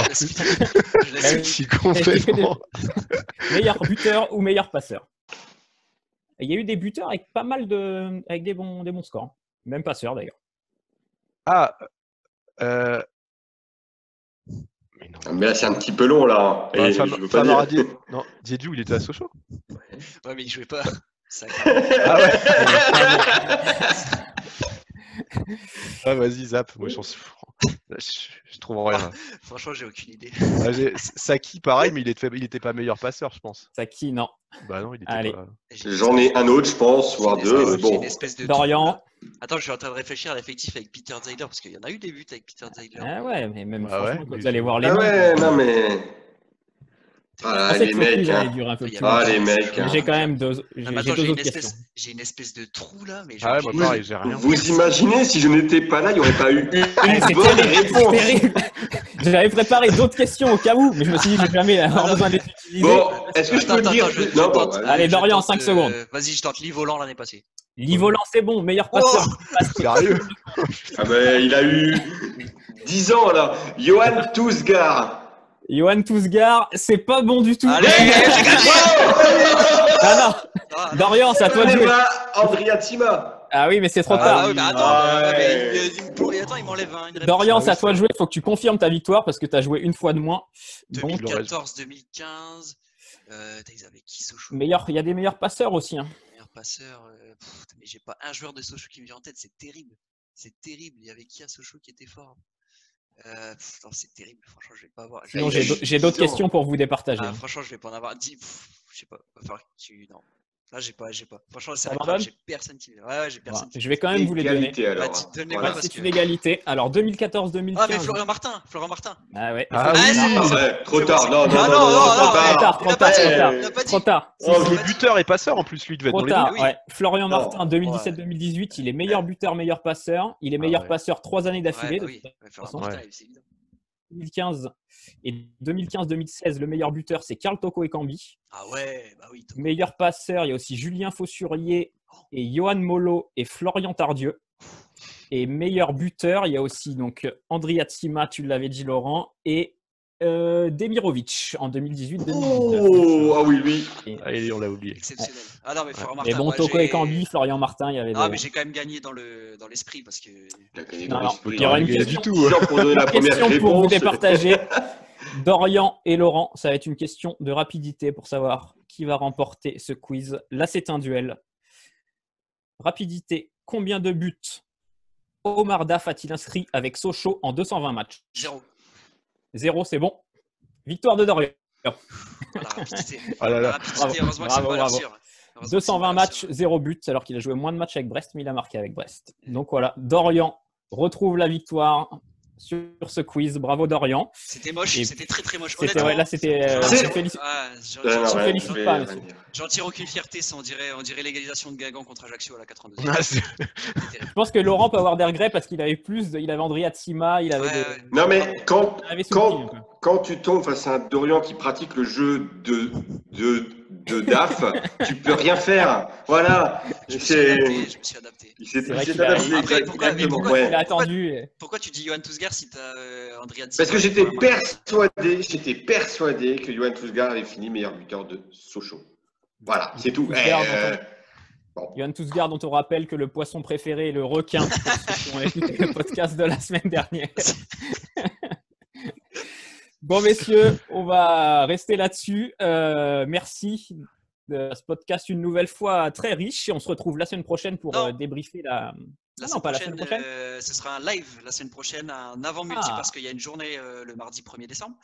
Bah, suis complètement. (laughs) meilleur buteur ou meilleur passeur Il y a eu des buteurs avec pas mal de. avec des bons, des bons scores. Même passeurs d'ailleurs. Ah. Euh... Mais non. Mais là, c'est un petit peu long, là. Et Ah, je Fam- veux pas dire. Non, Diédiou, il était à Sochaux Ouais, mais il jouait pas. Ça- (laughs) Ah ouais (laughs) Ah, vas-y, zap. Moi, j'en suis Je, je trouve rien. (laughs) Franchement, j'ai aucune idée. Ah, (laughs) Saki, pareil, mais il était, il était pas meilleur passeur, je pense. Saki, non. Bah non, il était Allez. pas. J'ai- J'en ai un autre, je pense, voire deux. Bon. une espèce de Dorian. Attends, je suis en train de réfléchir à l'effectif avec Peter Zeiler parce qu'il y en a eu des buts avec Peter Zeiler. Ah ouais, mais même Ah franchement, ouais, quand mais vous allez voir les Ah ouais, non, mais. Ah, les mecs. allait hein. un peu plus Ah, les mecs. Hein. J'ai quand même deux, j'ai mais j'ai attends, deux j'ai une, autres questions. espèce, j'ai une espèce de trou là, mais Ah ouais, pareil, j'ai rien. Vous imaginez, si je n'étais pas là, il n'y aurait pas eu une Ah, c'est bonne réponse. J'avais préparé d'autres questions au cas où, mais je me suis dit que j'ai jamais avoir besoin de les utiliser. Bon, est-ce que je peux le dire. Allez, Dorian, tente, cinq euh, secondes. Vas-y, je tente Volant l'année passée. Lee Volant, c'est bon, meilleur passeur. Sérieux Ah ben, il a eu 10 ans là. Johan Tousgar. Johan Tousgar, c'est pas bon du tout. Allez, (laughs) j'ai gagné Ah non. Dorian, c'est à toi de jouer. Andrea Tima. Ah oui, mais c'est trop Ah, tard. Ah oui, mais attends, Ah, mais- ouais. mais il- il me pourrit, attends, il m'enlève un. une réponse. Dorian, c'est à toi de jouer. Il faut que tu confirmes ta victoire parce que tu as joué une fois de moins. Donc, 2014, 2015. Euh, t'as- ils avaient qui Sochaux meilleur, il y a des meilleurs passeurs aussi. hein. Meilleur passeur. euh, pff, mais j'ai pas un joueur de Sochaux qui me vient en tête, c'est terrible. C'est terrible. Il y avait qui à Sochaux qui était fort euh, pff, non, c'est terrible. Franchement, je vais pas avoir. Sinon, j'ai d'autres questions pour vous départager. Ah, franchement, je vais pas en avoir 10. pff, Je sais pas. Que tu. Non. Là, j'ai pas, j'ai pas. Franchement, c'est. J'ai personne qui. Ouais, ouais, j'ai personne. Voilà. qui- Je vais quand même vous les donner. Égalité, alors. Hein. Voilà. parce que- une égalité. Alors, 2014-2015. Ah, mais Florian Martin. Florian Martin. Ah ouais. Ah Ah ouais, trop tard. Non, non, Ah, non, non, non, non, trop non, Trop tard. tard, trop tard, trop tard. tard. Oh, Il mais- est buteur et passeur en plus, lui, devait être Trop dans les tard, ouais. Florian. Martin, 2017-2018, il est meilleur buteur, meilleur passeur. Il est Ah meilleur passeur trois années d'affilée. 2015 et 2015-2016, le meilleur buteur, c'est Carl Toko Ekambi. Ah ouais, bah oui. Meilleur passeur, il y a aussi Julien Fossurier et Johan Molo et Florian Tardieu. Et meilleur buteur, il y a aussi donc Andriy Atsima, tu l'avais dit Laurent, et euh, Demirovic en 2018-2019. Oh, ah oui, lui. Allez, on l'a oublié. Exceptionnel. Ah non, mais Florian Martin. bon, Toko Ekambi, Florian Martin, il y avait Ah, des- mais j'ai quand même gagné dans le dans l'esprit parce que. Non, non, l'esprit. il y aura une question. du tout. Pour donner la première question pour vous (laughs) départager. Dorian et Laurent, ça va être une question de rapidité pour savoir qui va remporter ce quiz. Là, c'est un duel. Rapidité, combien de buts Omar Daf a-t-il inscrit avec Sochaux en 220 matchs? Zéro. Zéro, c'est bon. Victoire de Dorian. Voilà, rapidité. (laughs) Ah là La là. rapidité, Bravo, heureusement que c'est bravo, pas l'heure bravo. sûre. Heureusement que c'est 220 pas l'heure matchs, sûre. 0 buts, alors qu'il a joué moins de matchs avec Brest, mais il a marqué avec Brest. Donc voilà, Dorian retrouve la victoire sur ce quiz. Bravo Dorian. C'était moche, Et c'était très très moche. C'était Honnêtement, ouais, là, c'était. euh, j'en C'est- tire- félici- ah, j'en- Ouais, tire- ouais, aucune fierté, ça, on dirait, on dirait l'égalisation de Guingamp contre Ajaccio à la 82 Ah, (laughs) Je pense que Laurent peut avoir des regrets parce qu'il avait plus, de- il avait André Atsima, il avait. Ouais, des- ouais. Non, mais quand, quand, quand tu tombes face à un Dorian qui pratique le jeu de, de, de DAF, tu peux rien faire. Voilà. Je me suis C'est- adapté, je me suis adapté. Il s'est a- adapté, pourquoi- ouais. A attendu. Pourquoi tu dis Johan Tousgar si t'as euh, Andrea Parce que j'étais persuadé, j'étais persuadé que Johan Tousgar avait fini meilleur buteur de Sochaux. Voilà, c'est tout. Euh, Johan Tousgaard, dont on rappelle que le poisson préféré est le requin. (laughs) pour ceux qui ont écouté le podcast de la semaine dernière. (laughs) Bon, messieurs, on va rester là-dessus. Euh, merci de ce podcast une nouvelle fois très riche. Et on se retrouve la semaine prochaine pour euh, débriefer la. La Ah semaine non, pas la prochaine, semaine prochaine. euh, ce sera un live la semaine prochaine, un avant-multi Ah. parce qu'il y a une journée euh, le mardi 1er décembre.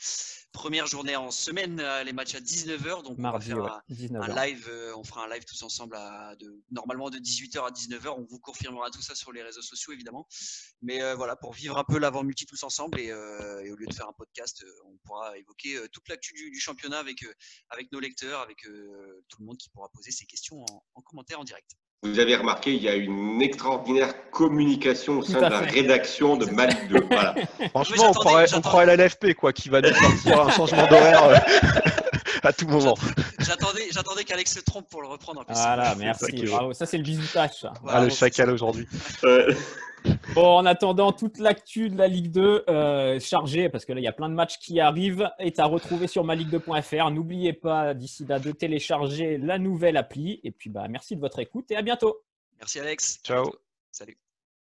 Première journée en semaine, euh, les matchs à 19h. Donc Mardi, on va ouais, faire un, 19 un live, on fera un live tous ensemble à de, normalement de 18h à 19h. On vous confirmera tout ça sur les réseaux sociaux évidemment. Mais voilà, pour vivre un peu l'avant-multi tous ensemble et, et au lieu de faire un podcast, on pourra évoquer toute l'actu du, du championnat avec, avec nos lecteurs, avec tout le monde qui pourra poser ses questions en, en commentaire en direct. Vous avez remarqué, il y a une extraordinaire communication au sein à de la fait. rédaction de Malik 2. (laughs) Voilà. Franchement, on croirait, on j'attendais. croirait la LFP, quoi, qui va nous sortir un changement d'horaire euh, (laughs) à tout moment. J'attendais, j'attendais qu'Alex se trompe pour le reprendre en plus. Voilà, (laughs) merci. Bravo. Ça, c'est le bisutage. ça. Voilà. Ah, le chacal aujourd'hui. Euh, Bon, en attendant, toute l'actu de la Ligue 2 euh, chargée, parce que là, il y a plein de matchs qui arrivent, est à retrouver sur maligue2.fr. N'oubliez pas d'ici là de télécharger la nouvelle appli. Et puis, bah, merci de votre écoute et à bientôt. Merci Alex. Ciao. Salut.